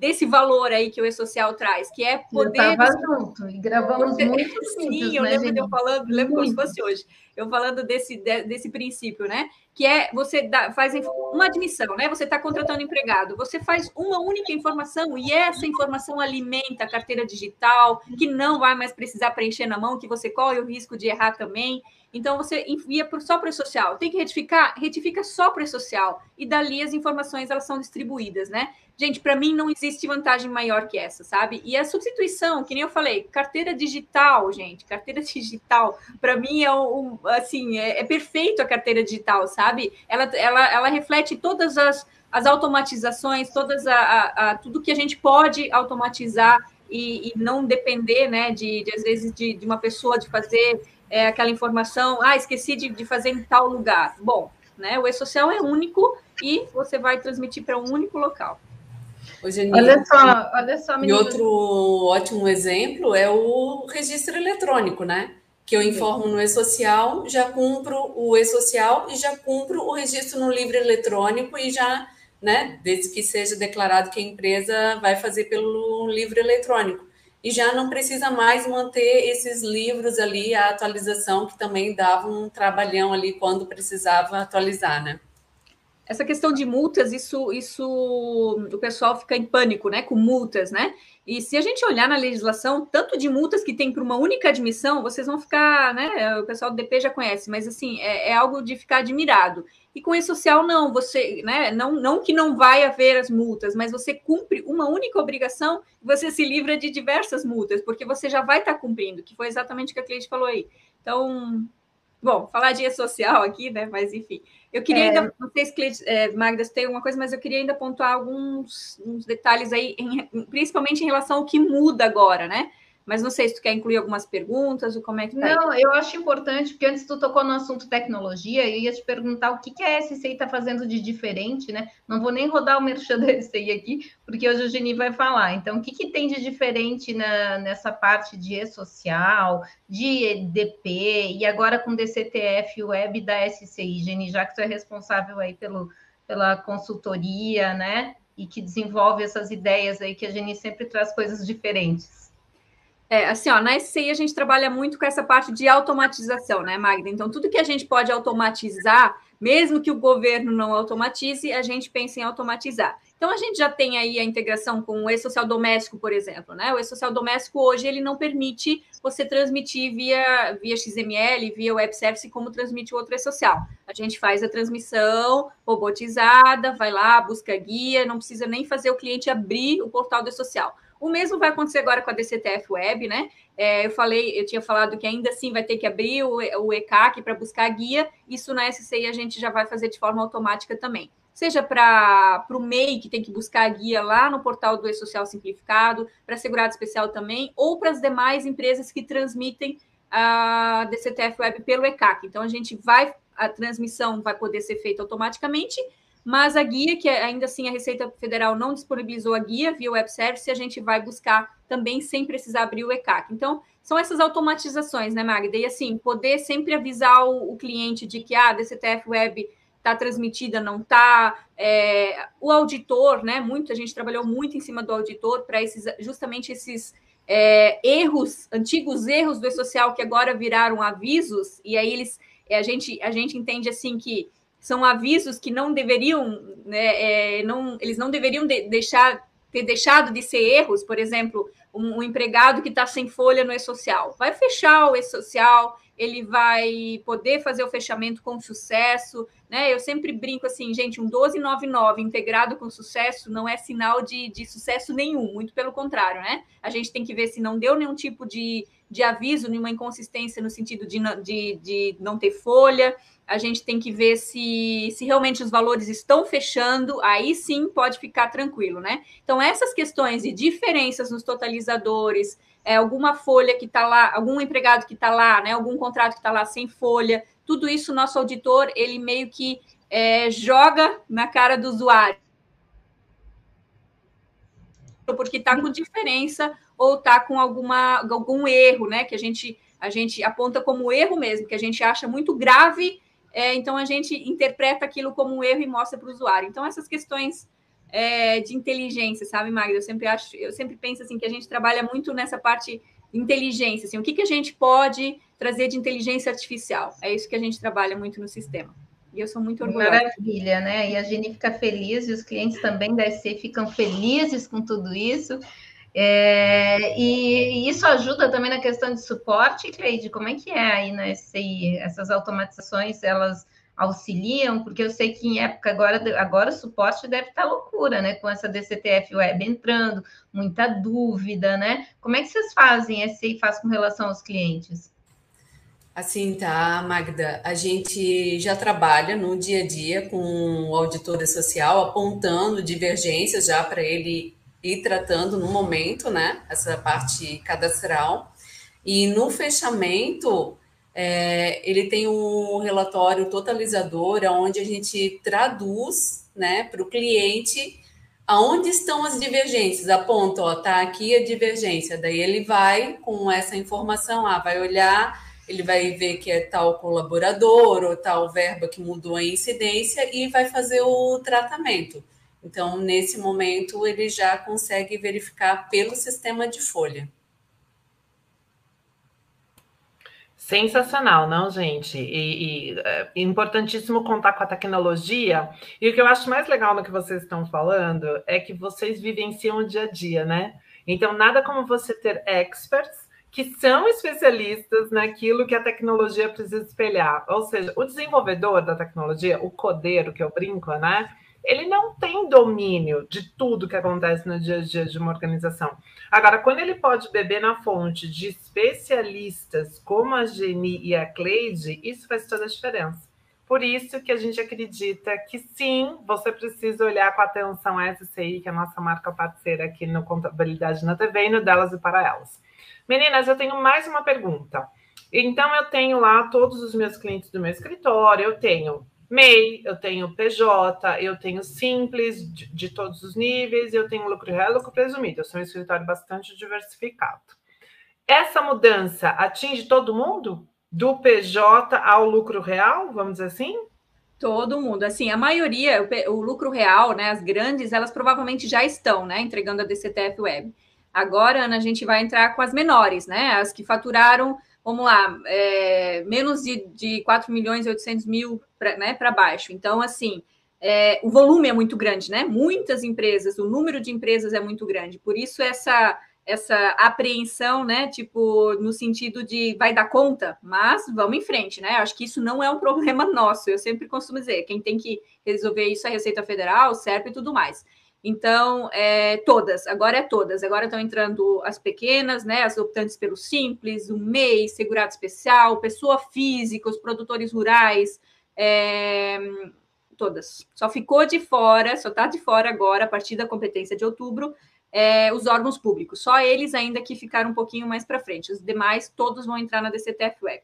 desse valor aí que o E-Social traz, que é poder. Eu junto e gravamos poder... muito. Sim, eu né, lembro de eu falando, lembro muito. como se fosse hoje. Eu falando desse, desse princípio, né? Que é você dá, faz uma admissão, né? Você está contratando empregado, você faz uma única informação e essa informação alimenta a carteira digital, que não vai mais precisar preencher na mão, que você corre o risco de errar também. Então você envia só para o social. Tem que retificar? Retifica só para o social. E dali as informações elas são distribuídas, né? Gente, para mim não existe vantagem maior que essa, sabe? E a substituição, que nem eu falei, carteira digital, gente, carteira digital, para mim é um, assim, é, é, perfeito a carteira digital, sabe? Ela, ela, ela reflete todas as, as automatizações, todas a, a, a tudo que a gente pode automatizar e, e não depender, né, de, de às vezes de, de uma pessoa de fazer é, aquela informação, ah, esqueci de, de fazer em tal lugar. Bom, né, o e-social é único e você vai transmitir para um único local. Olha só, olha só, menina. E outro ótimo exemplo é o registro eletrônico, né? Que eu informo no e-social, já cumpro o e-social e já cumpro o registro no livro eletrônico e já, né, desde que seja declarado que a empresa vai fazer pelo livro eletrônico e já não precisa mais manter esses livros ali, a atualização, que também dava um trabalhão ali quando precisava atualizar, né? Essa questão de multas, isso, isso o pessoal fica em pânico, né? Com multas, né? E se a gente olhar na legislação, tanto de multas que tem para uma única admissão, vocês vão ficar, né? O pessoal do DP já conhece, mas assim, é, é algo de ficar admirado. E com e-social, não, você, né? Não, não que não vai haver as multas, mas você cumpre uma única obrigação você se livra de diversas multas, porque você já vai estar tá cumprindo, que foi exatamente o que a cliente falou aí. Então, bom, falar de e-social aqui, né? Mas enfim. Eu queria é... ainda, não sei se é, Magda tem alguma coisa, mas eu queria ainda pontuar alguns detalhes aí, em, principalmente em relação ao que muda agora, né? Mas não sei se tu quer incluir algumas perguntas ou como é que tá Não, aí. eu acho importante, porque antes tu tocou no assunto tecnologia, eu ia te perguntar o que, que a SCI está fazendo de diferente, né? Não vou nem rodar o merchan da SCI aqui, porque hoje o Geni vai falar. Então, o que, que tem de diferente na, nessa parte de e-social, de EDP, e agora com DCTF web da SCI, Geni, já que tu é responsável aí pelo, pela consultoria, né? E que desenvolve essas ideias aí, que a Geni sempre traz coisas diferentes. É, assim, ó, na SCI a gente trabalha muito com essa parte de automatização, né, Magda? Então, tudo que a gente pode automatizar, mesmo que o governo não automatize, a gente pensa em automatizar. Então, a gente já tem aí a integração com o e-social doméstico, por exemplo, né? O e-social doméstico hoje ele não permite você transmitir via, via XML, via web service, como transmite o outro e-social. A gente faz a transmissão robotizada, vai lá, busca guia, não precisa nem fazer o cliente abrir o portal do e-social. O mesmo vai acontecer agora com a DCTF Web, né? É, eu falei, eu tinha falado que ainda assim vai ter que abrir o, ECAC para buscar guia. Isso na SCI a gente já vai fazer de forma automática também. Seja para o MEI, que tem que buscar guia lá no portal do E-Social Simplificado, para segurado especial também, ou para as demais empresas que transmitem a DCTF Web pelo ECAC. Então, a gente vai, a transmissão vai poder ser feita automaticamente mas a guia, que ainda assim a Receita Federal não disponibilizou a guia via web service, a gente vai buscar também sem precisar abrir o ECAC. Então, são essas automatizações, né, Magda? E assim, poder sempre avisar o, o cliente de que ah, a DCTF Web está transmitida, não está. É, o auditor, né? Muito, a gente trabalhou muito em cima do auditor para esses, justamente esses é, erros, antigos erros do e-social que agora viraram avisos, e aí eles é, a gente, a gente entende assim que são avisos que não deveriam, né, é, não, eles não deveriam de, deixar ter deixado de ser erros, por exemplo, um, um empregado que está sem folha no e-social. Vai fechar o e-social, ele vai poder fazer o fechamento com sucesso, né? Eu sempre brinco assim, gente, um 1299 integrado com sucesso não é sinal de, de sucesso nenhum, muito pelo contrário, né? A gente tem que ver se não deu nenhum tipo de, de aviso, nenhuma inconsistência no sentido de, de, de não ter folha, a gente tem que ver se, se realmente os valores estão fechando, aí sim pode ficar tranquilo, né? Então, essas questões de diferenças nos totalizadores, é, alguma folha que está lá, algum empregado que está lá, né? Algum contrato que está lá sem folha, tudo isso nosso auditor ele meio que é, joga na cara do usuário. Porque está com diferença ou está com alguma, algum erro, né? Que a gente, a gente aponta como erro mesmo, que a gente acha muito grave é, então a gente interpreta aquilo como um erro e mostra para o usuário. Então, essas questões é, de inteligência, sabe, Magda? Eu sempre acho, eu sempre penso assim que a gente trabalha muito nessa parte inteligência, assim, o que, que a gente pode trazer de inteligência artificial? É isso que a gente trabalha muito no sistema. E eu sou muito orgulhosa. Maravilha, né? E a Geni fica feliz, e os clientes também da SC ficam felizes com tudo isso. É, e, isso ajuda também na questão de suporte, Cleide, como é que é aí na SCI? Essas automatizações, elas auxiliam? Porque eu sei que em época agora, agora o suporte deve estar loucura, né? Com essa DCTF Web entrando, muita dúvida, né? Como é que vocês fazem, SCI faz com relação aos clientes? Assim, tá, Magda. A gente já trabalha no dia a dia com o auditor social, apontando divergências já para ele ir tratando no momento, né? Essa parte cadastral. E no fechamento, é, ele tem um relatório totalizador, onde a gente traduz né, para o cliente aonde estão as divergências. Aponta, ó, tá aqui a divergência. Daí ele vai com essa informação, ah, vai olhar, ele vai ver que é tal colaborador ou tal verba que mudou a incidência e vai fazer o tratamento. Então, nesse momento, ele já consegue verificar pelo sistema de folha. Sensacional, não, gente? E, e é importantíssimo contar com a tecnologia. E o que eu acho mais legal no que vocês estão falando é que vocês vivenciam o dia a dia, né? Então, nada como você ter experts que são especialistas naquilo que a tecnologia precisa espelhar. Ou seja, o desenvolvedor da tecnologia, o codeiro que eu brinco, né? Ele não tem domínio de tudo que acontece no dia a dia de uma organização. Agora, quando ele pode beber na fonte de especialistas como a Geni e a Cleide, isso faz toda a diferença. Por isso que a gente acredita que sim, você precisa olhar com atenção a SCI, que é a nossa marca parceira aqui no Contabilidade na TV e no Delas e para Elas. Meninas, eu tenho mais uma pergunta. Então, eu tenho lá todos os meus clientes do meu escritório, eu tenho MEI, eu tenho PJ, eu tenho Simples de, de todos os níveis, eu tenho lucro real e lucro presumido. Eu sou um escritório bastante diversificado. Essa mudança atinge todo mundo? Do PJ ao lucro real, vamos dizer assim? Todo mundo. Assim, a maioria, o, o lucro real, né, as grandes, elas provavelmente já estão, né, entregando a DCTF Web. Agora, Ana, a gente vai entrar com as menores, né, as que faturaram vamos lá, é, menos de, de 4 milhões e 800 mil para né, baixo. Então, assim, é, o volume é muito grande, né? Muitas empresas, o número de empresas é muito grande. Por isso, essa, essa apreensão, né? Tipo, no sentido de vai dar conta, mas vamos em frente, né? Acho que isso não é um problema nosso. Eu sempre costumo dizer, quem tem que resolver isso é a Receita Federal, CERP e tudo mais. Então, é, todas, agora é todas. Agora estão entrando as pequenas, né? As optantes pelo Simples, o MEI, Segurado Especial, Pessoa Física, os produtores rurais, é, todas. Só ficou de fora, só está de fora agora, a partir da competência de outubro, é, os órgãos públicos. Só eles ainda que ficaram um pouquinho mais para frente. Os demais, todos vão entrar na DCTF Web.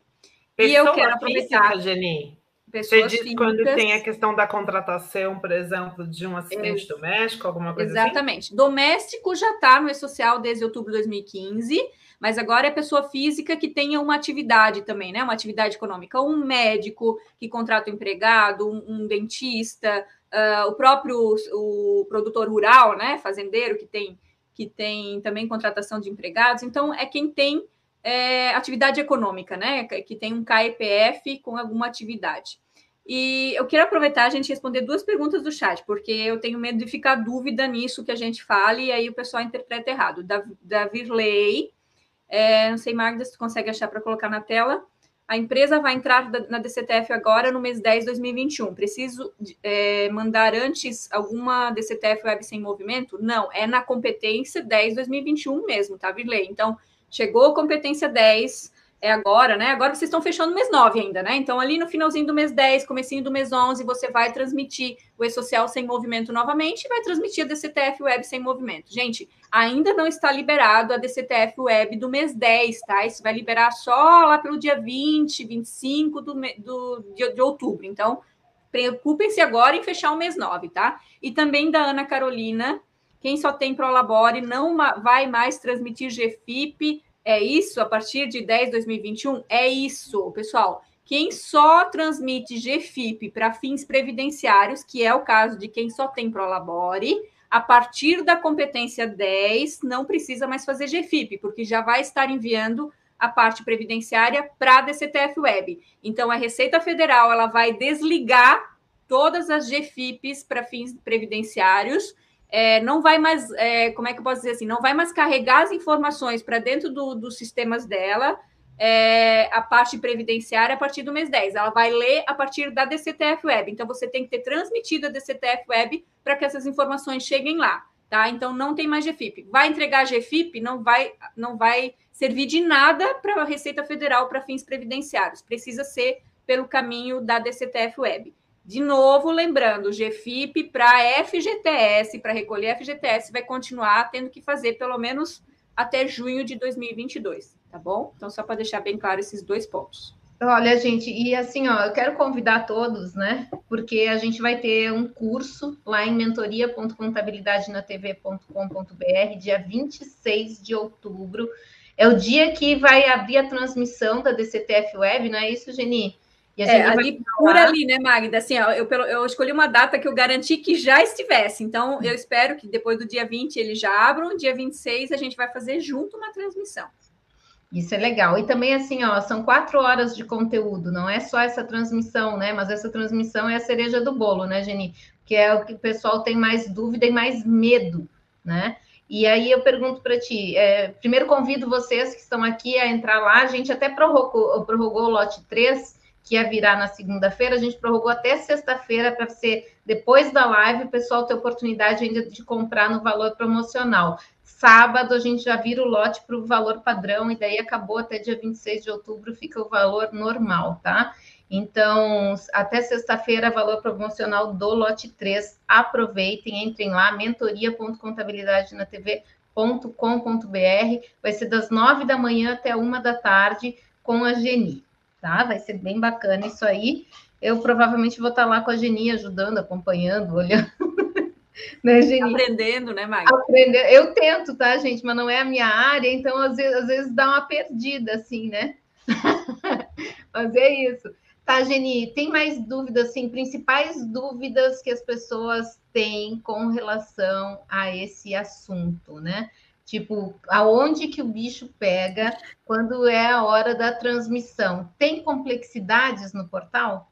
Pessoa e eu quero aproveitar. Física, Geni. Pessoas Você diz físicas. quando tem a questão da contratação, por exemplo, de um assistente é. doméstico, alguma coisa Exatamente. assim? Exatamente. Doméstico já está no E-Social desde outubro de 2015, mas agora é pessoa física que tenha uma atividade também, né? Uma atividade econômica. Um médico que contrata um empregado, um, um dentista, uh, o próprio o produtor rural, né? Fazendeiro que tem, que tem também contratação de empregados. Então, é quem tem é, atividade econômica, né? Que tem um KEPF com alguma atividade. E eu quero aproveitar a gente responder duas perguntas do chat, porque eu tenho medo de ficar dúvida nisso que a gente fale e aí o pessoal interpreta errado. Da, da Virley, é, não sei, Magda, se tu consegue achar para colocar na tela. A empresa vai entrar na DCTF agora no mês 10 de 2021. Preciso é, mandar antes alguma DCTF Web sem movimento? Não, é na competência 10 de 2021 mesmo, tá, Virley? Então, Chegou competência 10, é agora, né? Agora vocês estão fechando o mês 9 ainda, né? Então, ali no finalzinho do mês 10, comecinho do mês 11, você vai transmitir o E-Social sem movimento novamente e vai transmitir a DCTF Web sem movimento. Gente, ainda não está liberado a DCTF Web do mês 10, tá? Isso vai liberar só lá pelo dia 20, 25 do, do, de, de outubro. Então, preocupem-se agora em fechar o mês 9, tá? E também da Ana Carolina, quem só tem Prolabore não vai mais transmitir GFIP. É isso? A partir de 10 de 2021? É isso, pessoal. Quem só transmite GFIP para fins previdenciários, que é o caso de quem só tem Prolabore, a partir da competência 10, não precisa mais fazer GFIP, porque já vai estar enviando a parte previdenciária para a DCTF Web. Então, a Receita Federal ela vai desligar todas as GFIPs para fins previdenciários é, não vai mais, é, como é que eu posso dizer assim, não vai mais carregar as informações para dentro do, dos sistemas dela, é, a parte previdenciária a partir do mês 10. Ela vai ler a partir da DCTF Web. Então, você tem que ter transmitido a DCTF Web para que essas informações cheguem lá. Tá? Então, não tem mais GFIP. Vai entregar GFIP, não vai, não vai servir de nada para a Receita Federal para fins previdenciários. Precisa ser pelo caminho da DCTF Web. De novo, lembrando, o GFIP para FGTS, para recolher FGTS, vai continuar tendo que fazer pelo menos até junho de 2022, tá bom? Então, só para deixar bem claro esses dois pontos. Olha, gente, e assim, ó, eu quero convidar todos, né? Porque a gente vai ter um curso lá em mentoria.contabilidadenatv.com.br, dia 26 de outubro. É o dia que vai abrir a transmissão da DCTF Web, não é isso, Geni? É, ali, por ali, né, Magda? Assim, ó, eu, eu escolhi uma data que eu garanti que já estivesse. Então, eu espero que depois do dia 20 eles já abram. Dia 26 a gente vai fazer junto uma transmissão. Isso é legal. E também, assim, ó, são quatro horas de conteúdo, não é só essa transmissão, né? Mas essa transmissão é a cereja do bolo, né, Geni? Que é o que o pessoal tem mais dúvida e mais medo, né? E aí eu pergunto para ti, é, primeiro convido vocês que estão aqui a entrar lá, a gente até prorrogou, prorrogou o lote 3, que ia virar na segunda-feira, a gente prorrogou até sexta-feira para ser depois da live, o pessoal ter oportunidade ainda de comprar no valor promocional. Sábado a gente já vira o lote para o valor padrão, e daí acabou até dia 26 de outubro, fica o valor normal, tá? Então, até sexta-feira, valor promocional do lote 3. Aproveitem, entrem lá, mentoria.contabilidadenatv.com.br. Vai ser das nove da manhã até uma da tarde com a Geni tá? Vai ser bem bacana isso aí. Eu provavelmente vou estar lá com a Geni ajudando, acompanhando, olhando. né, Geni? Aprendendo, né, Maga? Aprender. Eu tento, tá, gente? Mas não é a minha área, então às vezes, às vezes dá uma perdida, assim, né? Mas é isso. Tá, Geni, tem mais dúvidas, assim, principais dúvidas que as pessoas têm com relação a esse assunto, né? Tipo, aonde que o bicho pega quando é a hora da transmissão? Tem complexidades no portal?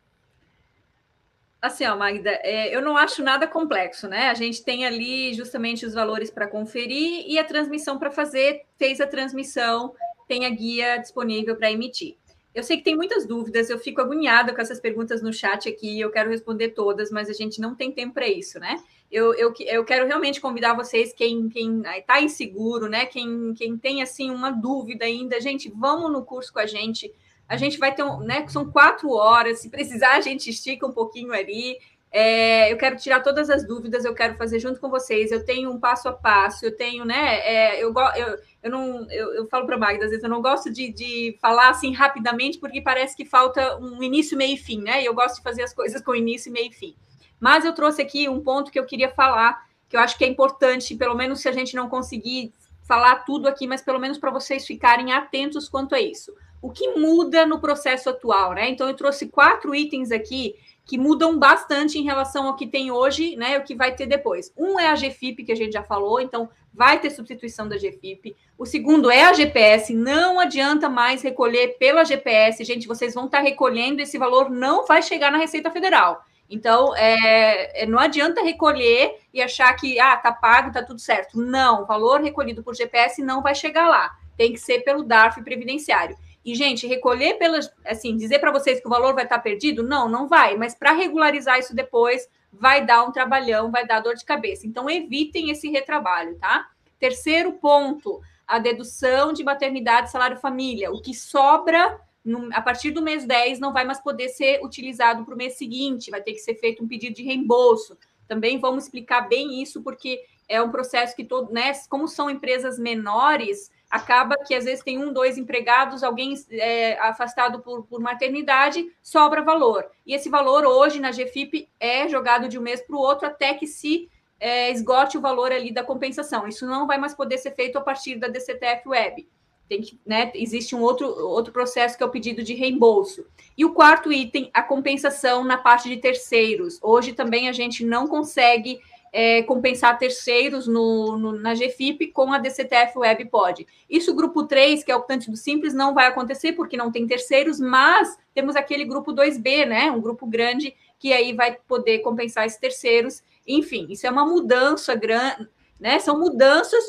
Assim, ó, Magda, é, eu não acho nada complexo, né? A gente tem ali justamente os valores para conferir e a transmissão para fazer, fez a transmissão, tem a guia disponível para emitir. Eu sei que tem muitas dúvidas, eu fico agoniada com essas perguntas no chat aqui, eu quero responder todas, mas a gente não tem tempo para isso, né? Eu, eu, eu quero realmente convidar vocês, quem está inseguro, né? Quem, quem tem assim uma dúvida ainda, gente, vamos no curso com a gente. A gente vai ter um, né? São quatro horas, se precisar, a gente estica um pouquinho ali. É, eu quero tirar todas as dúvidas, eu quero fazer junto com vocês. Eu tenho um passo a passo, eu tenho, né? É, eu, eu, eu não eu, eu falo para Magda, às vezes eu não gosto de, de falar assim rapidamente, porque parece que falta um início, meio e fim, né? E eu gosto de fazer as coisas com início, meio e fim. Mas eu trouxe aqui um ponto que eu queria falar, que eu acho que é importante, pelo menos se a gente não conseguir falar tudo aqui, mas pelo menos para vocês ficarem atentos quanto a isso. O que muda no processo atual, né? Então, eu trouxe quatro itens aqui que mudam bastante em relação ao que tem hoje, né? O que vai ter depois. Um é a GFIP, que a gente já falou, então vai ter substituição da GFIP. O segundo é a GPS, não adianta mais recolher pela GPS, gente. Vocês vão estar recolhendo, esse valor não vai chegar na Receita Federal. Então, é, é, não adianta recolher e achar que ah, tá pago, tá tudo certo. Não, o valor recolhido por GPS não vai chegar lá. Tem que ser pelo DARF previdenciário. E, gente, recolher pelas. Assim, dizer para vocês que o valor vai estar perdido? Não, não vai. Mas para regularizar isso depois, vai dar um trabalhão, vai dar dor de cabeça. Então, evitem esse retrabalho, tá? Terceiro ponto, a dedução de maternidade, salário família. O que sobra no, a partir do mês 10 não vai mais poder ser utilizado para o mês seguinte, vai ter que ser feito um pedido de reembolso. Também vamos explicar bem isso, porque é um processo que todo, né? Como são empresas menores, acaba que às vezes tem um, dois empregados, alguém é, afastado por, por, maternidade, sobra valor. E esse valor hoje na GFIP é jogado de um mês para o outro até que se é, esgote o valor ali da compensação. Isso não vai mais poder ser feito a partir da DCTF Web. Tem que, né, existe um outro, outro processo que é o pedido de reembolso. E o quarto item, a compensação na parte de terceiros. Hoje também a gente não consegue é, compensar terceiros no, no, na GFIP com a DCTF Web pode. Isso, o grupo 3, que é o optante do Simples, não vai acontecer porque não tem terceiros, mas temos aquele grupo 2B, né? Um grupo grande que aí vai poder compensar esses terceiros. Enfim, isso é uma mudança grande, né? São mudanças,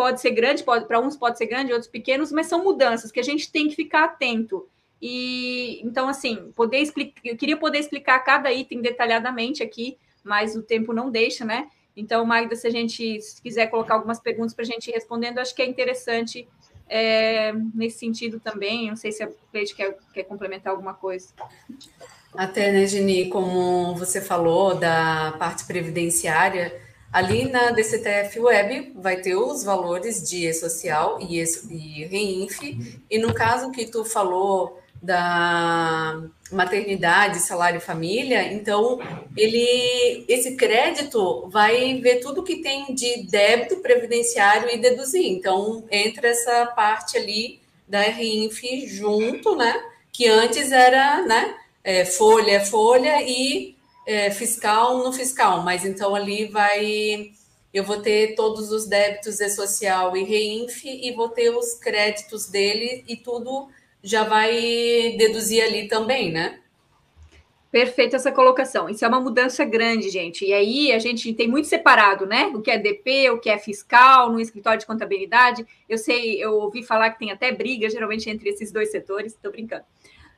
pode ser grande, para uns pode ser grande, outros pequenos, mas são mudanças que a gente tem que ficar atento. E então, assim, poder explicar, eu queria poder explicar cada item detalhadamente aqui mas o tempo não deixa, né? Então, Magda, se a gente se quiser colocar algumas perguntas para a gente ir respondendo, acho que é interessante é, nesse sentido também. Não sei se a Cleide quer, quer complementar alguma coisa. Até, né, Geni, como você falou da parte previdenciária, ali na DCTF Web vai ter os valores de E-Social e, e REINF, e no caso que tu falou da maternidade, salário e família, então ele esse crédito vai ver tudo que tem de débito previdenciário e deduzir. Então entra essa parte ali da RINF junto, né? Que antes era, né? É, folha folha e é, fiscal no fiscal, mas então ali vai eu vou ter todos os débitos de social e REINF e vou ter os créditos dele e tudo já vai deduzir ali também, né? Perfeita essa colocação. Isso é uma mudança grande, gente. E aí a gente tem muito separado, né? O que é DP, o que é fiscal, no escritório de contabilidade. Eu sei, eu ouvi falar que tem até briga, geralmente, entre esses dois setores, estou brincando.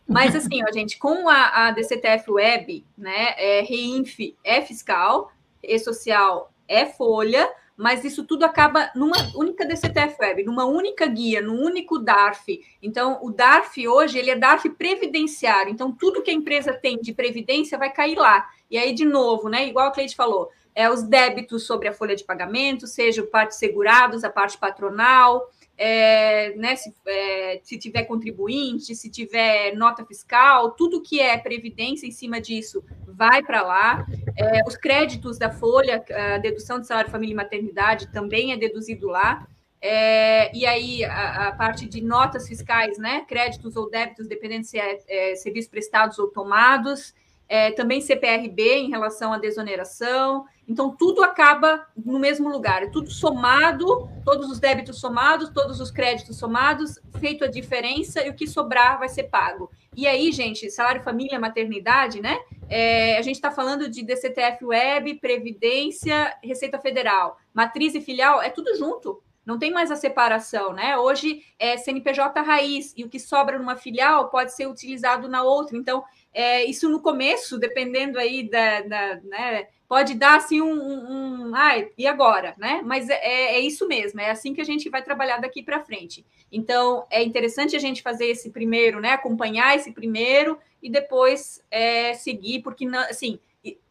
Mas assim, ó, gente, com a, a DCTF Web, né? É, REINF é fiscal, E-Social é folha, mas isso tudo acaba numa única DCTF Web, numa única guia, num único DARF. Então, o DARF hoje, ele é DARF previdenciário. Então, tudo que a empresa tem de previdência vai cair lá. E aí, de novo, né, igual a Cleide falou, é os débitos sobre a folha de pagamento, seja o parte segurados, a parte patronal, é, né, se, é, se, tiver contribuinte, se tiver nota fiscal, tudo que é previdência em cima disso vai para lá. É, os créditos da folha, a dedução de salário, família e maternidade também é deduzido lá. É, e aí a, a, parte de notas fiscais, né, créditos ou débitos, dependendo se é, é serviços prestados ou tomados é, também CPRB em relação à desoneração. Então, tudo acaba no mesmo lugar, é tudo somado, todos os débitos somados, todos os créditos somados, feito a diferença e o que sobrar vai ser pago. E aí, gente, salário família, maternidade, né? É, a gente está falando de DCTF Web, Previdência, Receita Federal, matriz e filial, é tudo junto. Não tem mais a separação, né? Hoje é CNPJ raiz e o que sobra numa filial pode ser utilizado na outra. Então, é, isso no começo, dependendo aí da, da né, pode dar assim um, um, um ai, e agora, né? Mas é, é, isso mesmo, é assim que a gente vai trabalhar daqui para frente. Então é interessante a gente fazer esse primeiro, né? Acompanhar esse primeiro e depois é, seguir, porque assim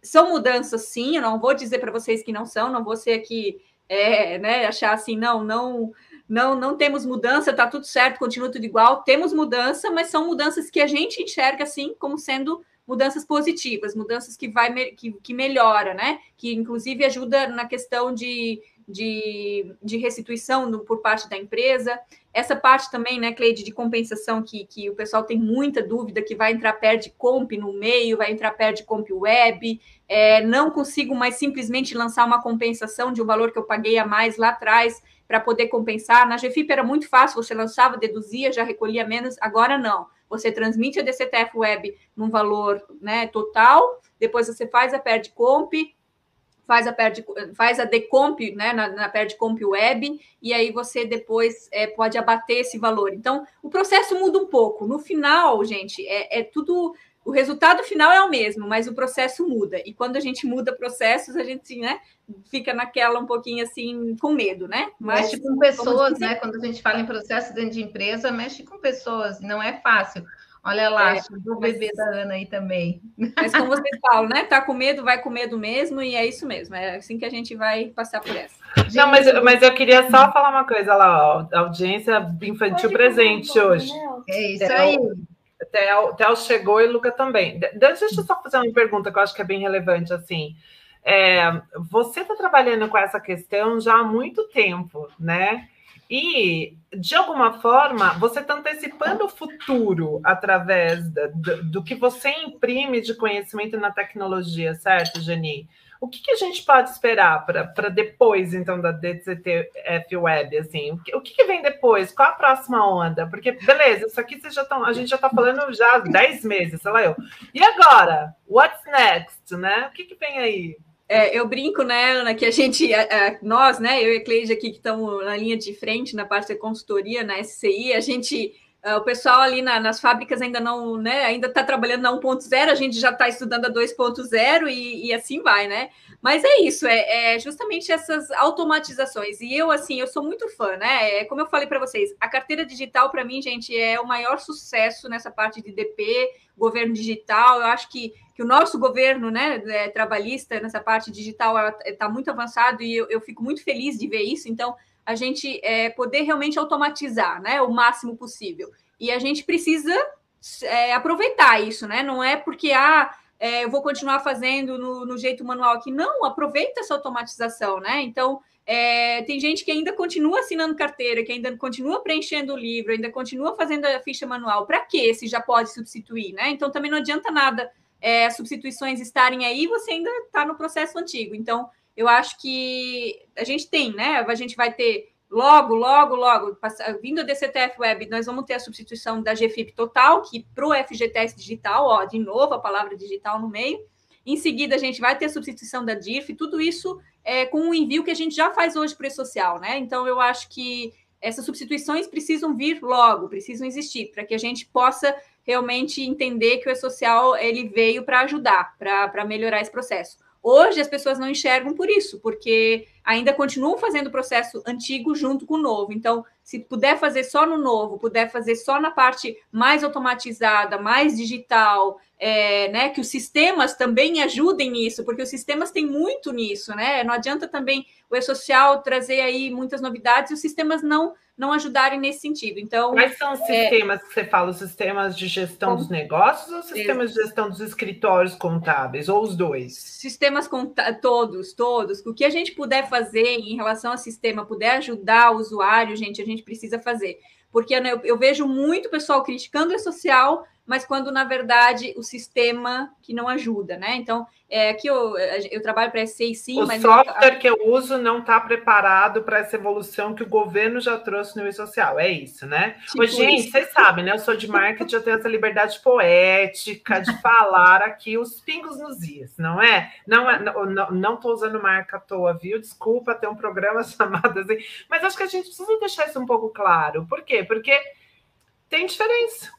são mudanças, sim. Eu não vou dizer para vocês que não são, não vou ser aqui, é, né, achar assim, não, não não, não temos mudança, está tudo certo, continua tudo igual. Temos mudança, mas são mudanças que a gente enxerga assim como sendo mudanças positivas, mudanças que vai que, que melhora, né? Que inclusive ajuda na questão de, de, de restituição por parte da empresa. Essa parte também, né, Cleide, de compensação, que, que o pessoal tem muita dúvida, que vai entrar perde comp no meio, vai entrar perde comp web, é, não consigo mais simplesmente lançar uma compensação de um valor que eu paguei a mais lá atrás para poder compensar. Na GFIP era muito fácil, você lançava, deduzia, já recolhia menos, agora não. Você transmite a DCTF Web num valor né, total, depois você faz a perde comp, faz a perde, faz a decomp né, na, na perde comp web, e aí você depois é, pode abater esse valor. Então, o processo muda um pouco. No final, gente, é, é tudo o resultado final é o mesmo, mas o processo muda. E quando a gente muda processos, a gente né, fica naquela um pouquinho assim, com medo, né? Mas, mexe com pessoas, né? Quando a gente fala em processo dentro de empresa, mexe com pessoas, não é fácil. Olha lá, é, o bebê mas... da Ana aí também. Mas como vocês falam, né? Tá com medo, vai com medo mesmo, e é isso mesmo. É assim que a gente vai passar por essa. Não, mas, mas eu queria só falar uma coisa lá, ó. Audiência infantil presente hoje. É isso aí. Theo, Theo chegou e Luca também. Deixa eu só fazer uma pergunta que eu acho que é bem relevante, assim. É, você está trabalhando com essa questão já há muito tempo, né? E, de alguma forma, você está antecipando o futuro através do, do, que você imprime de conhecimento na tecnologia, certo, Geni? O que, que a gente pode esperar para depois, então, da DCTF Web? Assim? O, que, o que, vem depois? Qual a próxima onda? Porque, beleza, isso aqui vocês já a gente já está falando já há 10 meses, sei lá eu. E agora? What's next? Né? O que, que vem aí? É, eu brinco, né, Ana, que a gente, a, a, nós, né, eu e a Cleide aqui que estamos na linha de frente, na parte da consultoria, na SCI, a gente Uh, o pessoal ali na, nas fábricas ainda não, né, ainda está trabalhando na 1.0, a gente já está estudando a 2.0 e, e, assim vai, né? Mas é isso, é, é, justamente essas automatizações. E eu, assim, eu sou muito fã, né? É, como eu falei para vocês, a carteira digital, para mim, gente, é o maior sucesso nessa parte de DP, governo digital. Eu acho que, que o nosso governo, né, é, trabalhista, nessa parte digital, está muito avançado e eu, eu fico muito feliz de ver isso. Então, a gente é, poder realmente automatizar, né, o máximo possível. E a gente precisa é, aproveitar isso, né? Não é porque ah, é, eu vou continuar fazendo no, no, jeito manual aqui. Não, aproveita essa automatização, né? Então, é, tem gente que ainda continua assinando carteira, que ainda continua preenchendo o livro, ainda continua fazendo a ficha manual. Para quê? Se já pode substituir, né? Então, também não adianta nada é, substituições estarem aí, você ainda está no processo antigo. Então, eu acho que a gente tem, né? A gente vai ter logo, logo, logo, vindo a DCTF Web, nós vamos ter a substituição da GFIP total, que para o FGTS digital, ó, de novo a palavra digital no meio. Em seguida, a gente vai ter a substituição da DIRF, tudo isso é, com um envio que a gente já faz hoje para o social, né? Então, eu acho que essas substituições precisam vir logo, precisam existir, para que a gente possa realmente entender que o e-social ele veio para ajudar, para melhorar esse processo. Hoje as pessoas não enxergam por isso, porque ainda continuam fazendo o processo antigo junto com o novo. Então, se puder fazer só no novo, puder fazer só na parte mais automatizada, mais digital, é, né, que os sistemas também ajudem nisso, porque os sistemas têm muito nisso, né? Não adianta também o e-social trazer aí muitas novidades e os sistemas não não ajudarem nesse sentido. Então, quais são os é... sistemas que você fala? Os sistemas de gestão dos negócios ou sistemas de gestão dos escritórios contábeis ou os dois? Sistemas todos, todos. O que a gente puder fazer em relação ao sistema, puder ajudar o usuário, gente, a gente precisa fazer. Porque né, eu, eu vejo muito pessoal criticando o social mas quando na verdade o sistema que não ajuda, né? Então, é, aqui eu, eu trabalho para SCI sim, o mas. O software que eu uso não está preparado para essa evolução que o governo já trouxe no e-social, é isso, né? Tipo Ô, gente, isso. vocês sabem, né? Eu sou de marketing, eu tenho essa liberdade poética de falar aqui os pingos nos is, não é? Não é, não estou usando marca à toa, viu? Desculpa, tem um programa chamado assim, mas acho que a gente precisa deixar isso um pouco claro. Por quê? Porque tem diferença,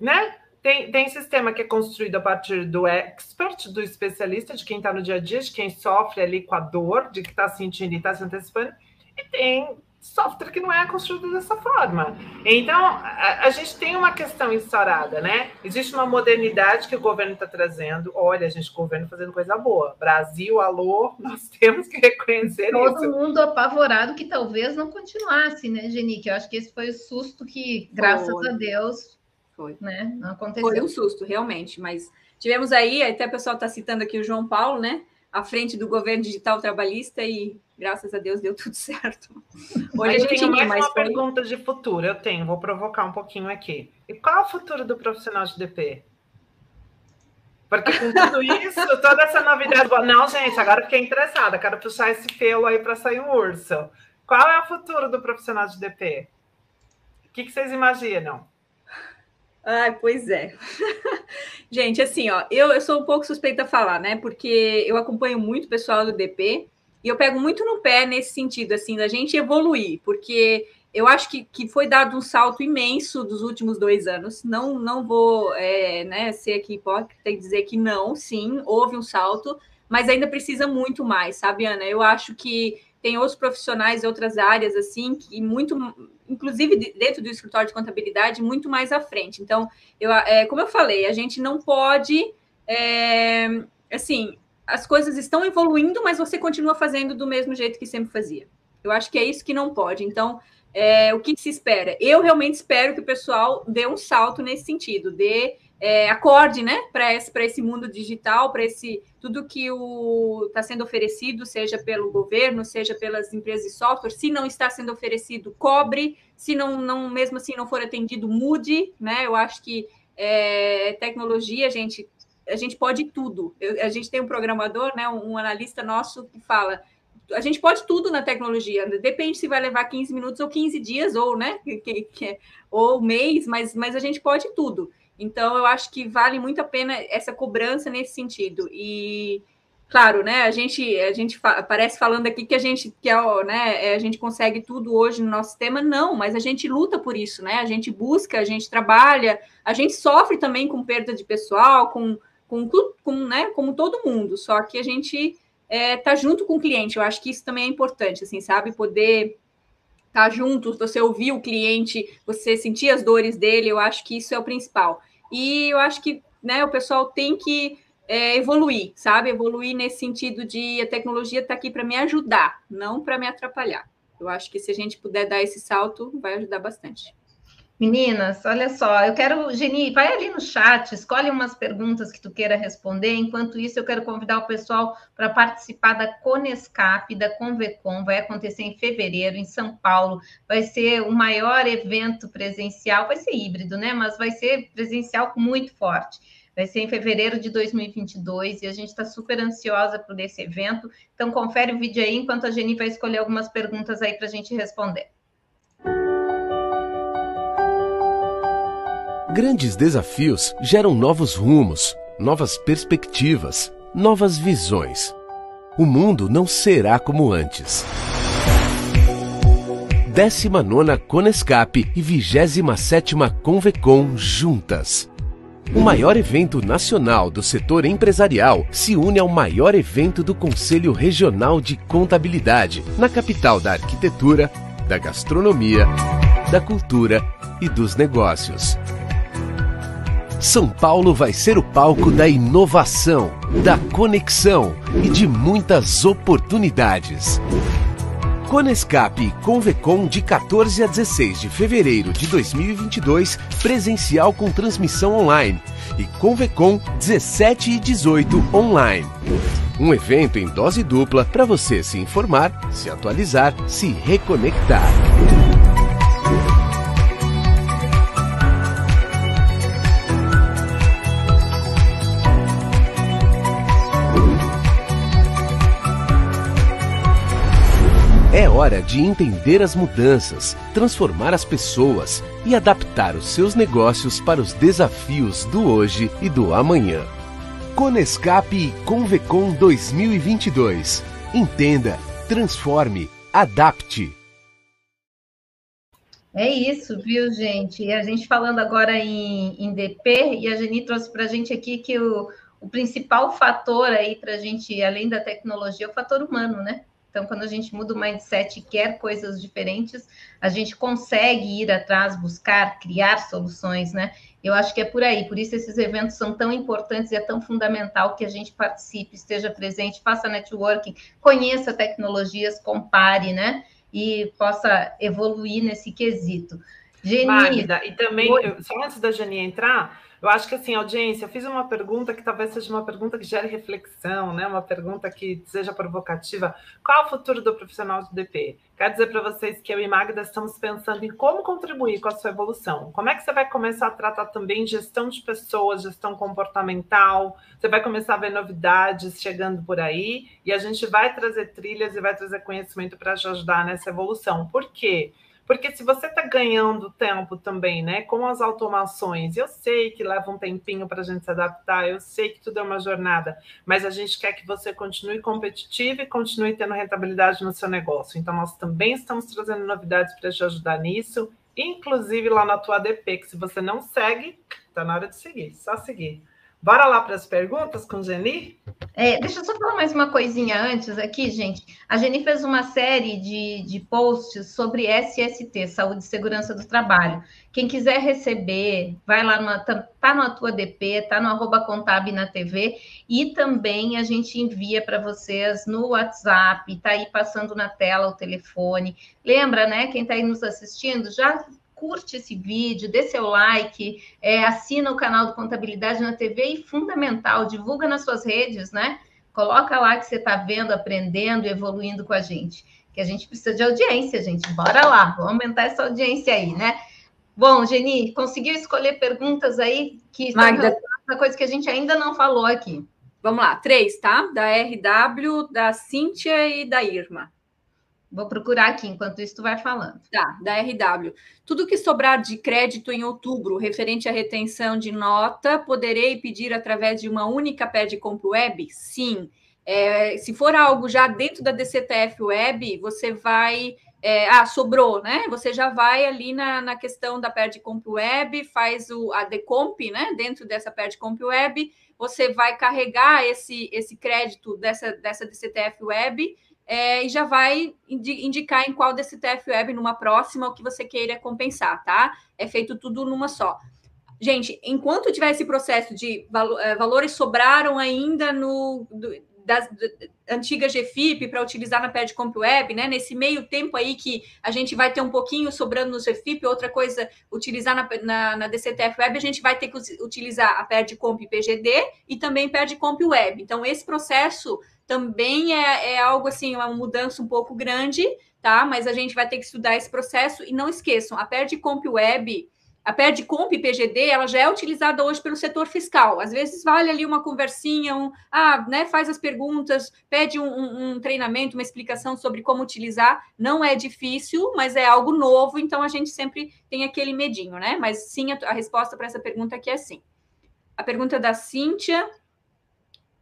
né? Tem, tem sistema que é construído a partir do expert, do especialista, de quem está no dia a dia, de quem sofre ali com a dor, de que está sentindo e está se antecipando. E tem software que não é construído dessa forma. Então, a, a gente tem uma questão instaurada, né? Existe uma modernidade que o governo está trazendo. Olha, a gente, o governo fazendo coisa boa. Brasil, alô, nós temos que reconhecer Todo isso. Todo mundo apavorado que talvez não continuasse, né, Genique? Eu acho que esse foi o susto que, graças a Deus, foi. Né, não aconteceu. Foi um susto, realmente, mas tivemos aí, até o pessoal está citando aqui o João Paulo, né? À frente do governo digital trabalhista e graças a Deus deu tudo certo. Hoje eu tenho mais uma foi... pergunta de futuro. Eu tenho, vou provocar um pouquinho aqui. E qual é o futuro do profissional de DP? Porque com tudo isso, toda essa novidade. Não, gente, agora fiquei interessada. Quero puxar esse pelo aí para sair um urso. Qual é o futuro do profissional de DP? O que, que vocês imaginam? Ai, pois é. Gente, assim, ó, eu, eu sou um pouco suspeita a falar, né? Porque eu acompanho muito o pessoal do DP e eu pego muito no pé nesse sentido, assim, da gente evoluir, porque eu acho que, que foi dado um salto imenso dos últimos dois anos. Não, não vou é, né, ser aqui hipócrita e dizer que não, sim, houve um salto, mas ainda precisa muito mais, sabe, Ana? Eu acho que tem outros profissionais de outras áreas, assim, que muito, inclusive dentro do escritório de contabilidade, muito mais à frente. Então, eu, é, como eu falei, a gente não pode, é, assim, as coisas estão evoluindo, mas você continua fazendo do mesmo jeito que sempre fazia. Eu acho que é isso que não pode. Então, é, o que se espera? Eu realmente espero que o pessoal dê um salto nesse sentido, dê é, acorde, né, para esse, esse mundo digital, para esse tudo que está sendo oferecido, seja pelo governo, seja pelas empresas de software. Se não está sendo oferecido, cobre. Se não, não mesmo assim não for atendido, mude, né? Eu acho que é, tecnologia, gente, a gente pode tudo. Eu, a gente tem um programador, né, um, um, analista nosso que fala, a gente pode tudo na tecnologia. Depende se vai levar 15 minutos ou 15 dias ou, né, que, ou mês, mas, mas a gente pode tudo. Então eu acho que vale muito a pena essa cobrança nesse sentido. E claro, né, a gente a gente fa parece falando aqui que a gente que é, né, a gente consegue tudo hoje no nosso sistema, não, mas a gente luta por isso, né? A gente busca, a gente trabalha, a gente sofre também com perda de pessoal, com com, com, né, como todo mundo, só que a gente é, tá junto com o cliente. Eu acho que isso também é importante, assim, sabe? Poder estar tá junto, você ouvir o cliente, você sentir as dores dele, eu acho que isso é o principal. E eu acho que né, o pessoal tem que é, evoluir, sabe? Evoluir nesse sentido de a tecnologia está aqui para me ajudar, não para me atrapalhar. Eu acho que se a gente puder dar esse salto, vai ajudar bastante. Meninas, olha só, eu quero, Geni, vai ali no chat, escolhe umas perguntas que tu queira responder. Enquanto isso, eu quero convidar o pessoal para participar da Conescap, da Convecom, vai acontecer em fevereiro, em São Paulo. Vai ser o maior evento presencial, vai ser híbrido, né? Mas vai ser presencial muito forte. Vai ser em fevereiro de 2022 e a gente está super ansiosa por esse evento. Então, confere o vídeo aí enquanto a Geni vai escolher algumas perguntas aí para a gente responder. Grandes desafios geram novos rumos, novas perspectivas, novas visões. O mundo não será como antes. 19 Conescap e 27 Convecom juntas. O maior evento nacional do setor empresarial se une ao maior evento do Conselho Regional de Contabilidade, na capital da arquitetura, da gastronomia, da cultura e dos negócios. São Paulo vai ser o palco da inovação, da conexão e de muitas oportunidades. Conescap e Convecom de 14 a 16 de fevereiro de 2022, presencial com transmissão online. E Convecom 17 e 18 online. Um evento em dose dupla para você se informar, se atualizar, se reconectar. Hora de entender as mudanças, transformar as pessoas e adaptar os seus negócios para os desafios do hoje e do amanhã. Conescap e Convecom 2022. Entenda, transforme, adapte. É isso, viu, gente? E a gente falando agora em, em DP, e a Geni trouxe para a gente aqui que o, o principal fator aí para a gente, além da tecnologia, é o fator humano, né? Então, quando a gente muda o mindset e quer coisas diferentes, a gente consegue ir atrás, buscar, criar soluções, né? Eu acho que é por aí. Por isso esses eventos são tão importantes e é tão fundamental que a gente participe, esteja presente, faça networking, conheça tecnologias, compare, né? E possa evoluir nesse quesito. Geni, Magda, e também, só antes da Geni entrar, eu acho que assim, audiência, eu fiz uma pergunta que talvez seja uma pergunta que gere reflexão, né? Uma pergunta que seja provocativa. Qual é o futuro do profissional de DP? Quero dizer para vocês que eu e Magda estamos pensando em como contribuir com a sua evolução. Como é que você vai começar a tratar também gestão de pessoas, gestão comportamental? Você vai começar a ver novidades chegando por aí e a gente vai trazer trilhas e vai trazer conhecimento para te ajudar nessa evolução. Por quê? Porque se você está ganhando tempo também, né, com as automações, eu sei que leva um tempinho para a gente se adaptar, eu sei que tudo é uma jornada, mas a gente quer que você continue competitivo e continue tendo rentabilidade no seu negócio. Então, nós também estamos trazendo novidades para te ajudar nisso, inclusive lá na tua ADP, que se você não segue, está na hora de seguir, só seguir. Bora lá para as perguntas com Geni? É, deixa eu só falar mais uma coisinha antes aqui, gente. A Geni fez uma série de, de posts sobre SST, Saúde e Segurança do Trabalho. Quem quiser receber, vai lá, na, tá, na tua DP, tá no arroba contab na TV, e também a gente envia para vocês no WhatsApp, tá aí passando na tela o telefone. Lembra, né? Quem está aí nos assistindo, já curte esse vídeo, dê seu like, é, assina o canal do Contabilidade na TV e, fundamental, divulga nas suas redes, né? Coloca lá que você está vendo, aprendendo, evoluindo com a gente. Que a gente precisa de audiência, gente. Bora lá, vamos aumentar essa audiência aí, né? Bom, Geni, conseguiu escolher perguntas aí que Magda. uma coisa que a gente ainda não falou aqui. Vamos lá, três, tá? Da RW, da Cíntia e da Irma. Vou procurar aqui, enquanto isso tu vai falando. Tá, da RW. Tudo que sobrar de crédito em outubro, referente à retenção de nota, poderei pedir através de uma única pede compra web? Sim. É, se for algo já dentro da DCTF Web, você vai. É, ah, sobrou, né? Você já vai ali na, na questão da Perde Comp Web, faz o, a Decomp, né? Dentro dessa Perde Comp Web, você vai carregar esse, esse crédito dessa, dessa DCTF Web é, e já vai indicar em qual DCTF Web, numa próxima, o que você queira compensar, tá? É feito tudo numa só. Gente, enquanto tiver esse processo de é, valores sobraram ainda no do, das, antiga GFIP para utilizar na Pad Comp Web, né? Nesse meio tempo aí que a gente vai ter um pouquinho sobrando no GFIP, outra coisa, utilizar na, na, na DCTF Web, a gente vai ter que utilizar a Pad Comp PGD e também Pad Comp Web. Então, esse processo também é, é algo assim, uma mudança um pouco grande, tá? Mas a gente vai ter que estudar esse processo e não esqueçam, a Perde Comp Web, a Perde Comp PGD, ela já é utilizada hoje pelo setor fiscal. Às vezes vale ali uma conversinha, um, ah, né, faz as perguntas, pede um, um, um treinamento, uma explicação sobre como utilizar. Não é difícil, mas é algo novo, então a gente sempre tem aquele medinho, né? Mas sim, a, a resposta para essa pergunta aqui é sim. A pergunta da Cíntia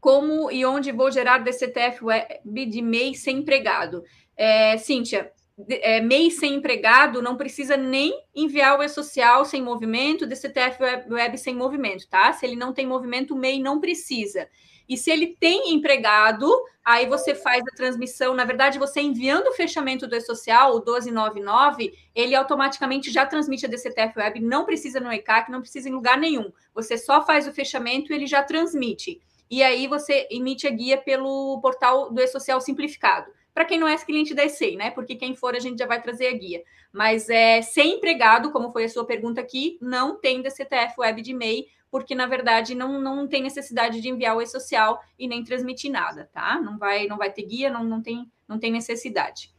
como e onde vou gerar DCTF web de MEI sem empregado. É, Cíntia, é, MEI sem empregado não precisa nem enviar o e-social sem movimento, DCTF web, sem movimento, tá? Se ele não tem movimento, o MEI não precisa. E se ele tem empregado, aí você faz a transmissão. Na verdade, você enviando o fechamento do e-social, o 1299, ele automaticamente já transmite a DCTF Web, não precisa no ECAC, não precisa em lugar nenhum. Você só faz o fechamento e ele já transmite e aí você emite a guia pelo portal do E-Social Simplificado. Para quem não é cliente da ESEI, né? Porque quem for, a gente já vai trazer a guia. Mas é, sem empregado, como foi a sua pergunta aqui, não tem DCTF Web de MEI, porque na verdade não, não tem necessidade de enviar o e-social e nem transmitir nada, tá? Não vai, não vai ter guia, não, não, tem, não tem necessidade.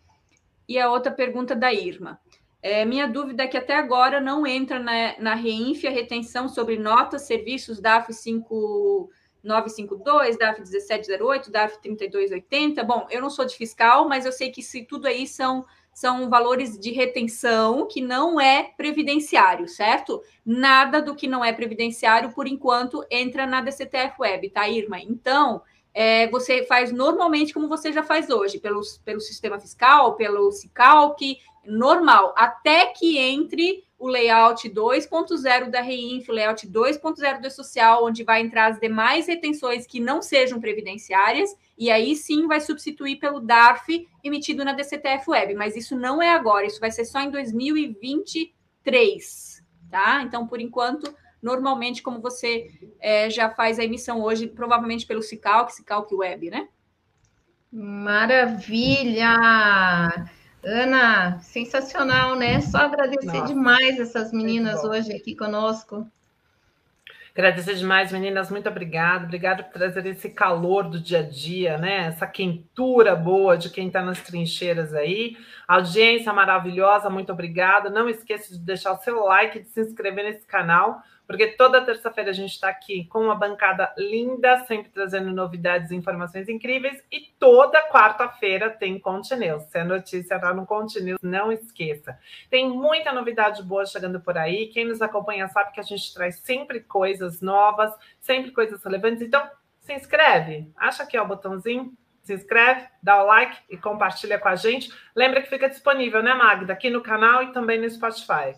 E a outra pergunta da Irma. É, minha dúvida é que até agora não entra na, na REINF a retenção sobre notas, serviços DAF 5 952, DAF 1708, DAF 3280. Bom, eu não sou de fiscal, mas eu sei que se tudo aí são são valores de retenção que não é previdenciário, certo? Nada do que não é previdenciário, por enquanto, entra na DCTF Web, tá, Irma? Então, é, você faz normalmente como você já faz hoje, pelo, pelo sistema fiscal, pelo CICALC, normal, até que entre o layout 2.0 da Reinf, o layout 2.0 do social, onde vai entrar as demais retenções que não sejam previdenciárias, e aí sim vai substituir pelo DARF emitido na DCTF Web, mas isso não é agora, isso vai ser só em 2023, tá? Então, por enquanto, normalmente, como você é, já faz a emissão hoje, provavelmente pelo Cicalc, Cicalc Web, né? Maravilha! Ana, sensacional, né? Só agradecer Nossa, demais essas meninas hoje aqui conosco. Agradecer demais, meninas. Muito obrigada. Obrigada por trazer esse calor do dia a dia, né? Essa quentura boa de quem está nas trincheiras aí. Audiência maravilhosa, muito obrigada. Não esqueça de deixar o seu like, de se inscrever nesse canal porque toda terça-feira a gente está aqui com uma bancada linda, sempre trazendo novidades e informações incríveis, e toda quarta-feira tem Contineus. Se a notícia está no Contineus, não esqueça. Tem muita novidade boa chegando por aí. Quem nos acompanha sabe que a gente traz sempre coisas novas, sempre coisas relevantes. Então, se inscreve. Acha aqui ó, o botãozinho, se inscreve, dá o like e compartilha com a gente. Lembra que fica disponível, né, Magda? Aqui no canal e também no Spotify.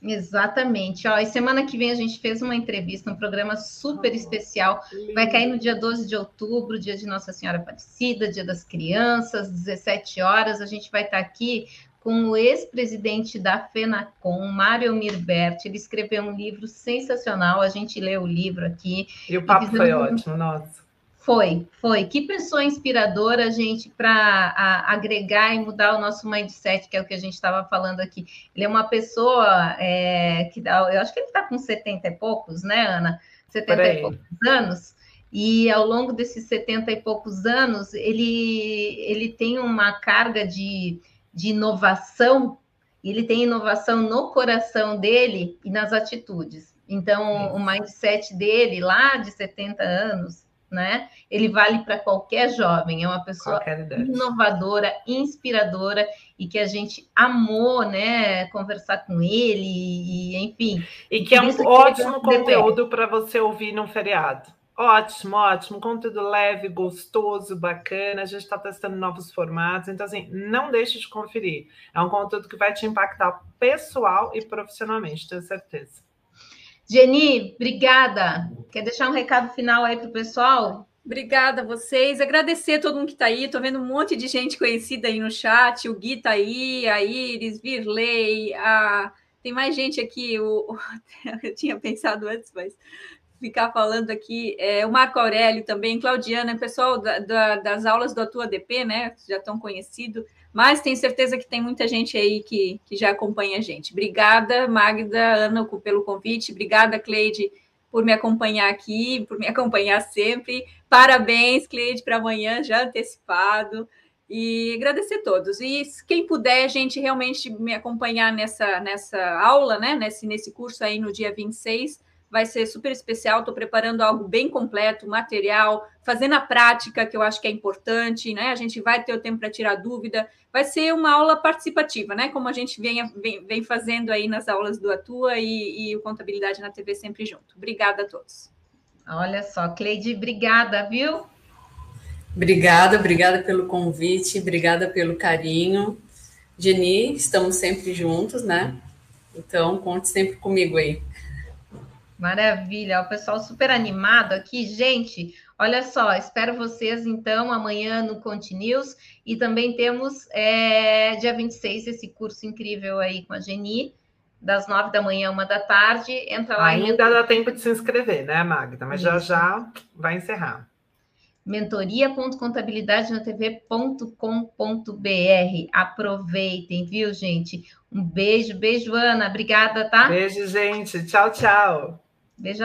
Exatamente. Ó, e semana que vem a gente fez uma entrevista, um programa super especial. Vai cair no dia 12 de outubro, dia de Nossa Senhora Aparecida, dia das crianças, 17 horas. A gente vai estar aqui com o ex-presidente da FENACOM, Mário Mirberti. Ele escreveu um livro sensacional. A gente leu o livro aqui. E o papo e foi ótimo, nossa. Foi, foi. Que pessoa inspiradora, gente, para agregar e mudar o nosso mindset, que é o que a gente estava falando aqui. Ele é uma pessoa é, que dá, eu acho que ele está com 70 e poucos, né, Ana? 70 e poucos anos. E ao longo desses 70 e poucos anos, ele, ele tem uma carga de, de inovação, ele tem inovação no coração dele e nas atitudes. Então, o mindset dele, lá de 70 anos, né? Ele vale para qualquer jovem, é uma pessoa inovadora, inspiradora e que a gente amou, né, conversar com ele e, enfim. E que é um ótimo conteúdo para você ouvir num feriado. Ótimo, ótimo, conteúdo leve, gostoso, bacana. A gente está testando novos formatos, então assim, não deixe de conferir. É um conteúdo que vai te impactar pessoal e profissionalmente, tenho certeza. Geni, obrigada. Quer deixar um recado final aí para o pessoal? Obrigada a vocês. Agradecer a todo mundo que está aí. Estou vendo um monte de gente conhecida aí no chat. O Gui está aí, a Iris, Virley, a... tem mais gente aqui. O... Eu tinha pensado antes, mas ficar falando aqui. É, o Marco Aurélio também, Claudiana, pessoal da, da, das aulas do Atua DP, né? Já estão conhecidos mas tenho certeza que tem muita gente aí que, que já acompanha a gente. Obrigada, Magda, Ana, pelo convite. Obrigada, Cleide, por me acompanhar aqui, por me acompanhar sempre. Parabéns, Cleide, para amanhã, já antecipado. E agradecer a todos. E quem puder, gente, realmente me acompanhar nessa, nessa aula, né? Nesse, nesse curso aí no dia 26, vai ser super especial. Estou preparando algo bem completo, material, fazendo a prática, que eu acho que é importante, né? A gente vai ter o tempo para tirar dúvida. Vai ser uma aula participativa, né? Como a gente vem, vem, vem fazendo aí nas aulas do Atua e, e o Contabilidade na TV sempre junto. Obrigada a todos. Olha só, Cleide, obrigada, viu? Obrigada, obrigada pelo convite, obrigada pelo carinho. Geni, estamos sempre juntos, né? Então, conte sempre comigo aí. Maravilha, o pessoal super animado aqui, gente. Olha só, espero vocês então amanhã no Continuous e também temos é, dia 26 esse curso incrível aí com a Geni, das nove da manhã, uma da tarde. Entra lá. Ainda dá tempo de se inscrever, né, Magda? Mas Isso. já já vai encerrar. mentoria.contabilidadenatv.com.br. Aproveitem, viu, gente? Um beijo, beijo, Ana. Obrigada, tá? Beijo, gente. Tchau, tchau. Beijo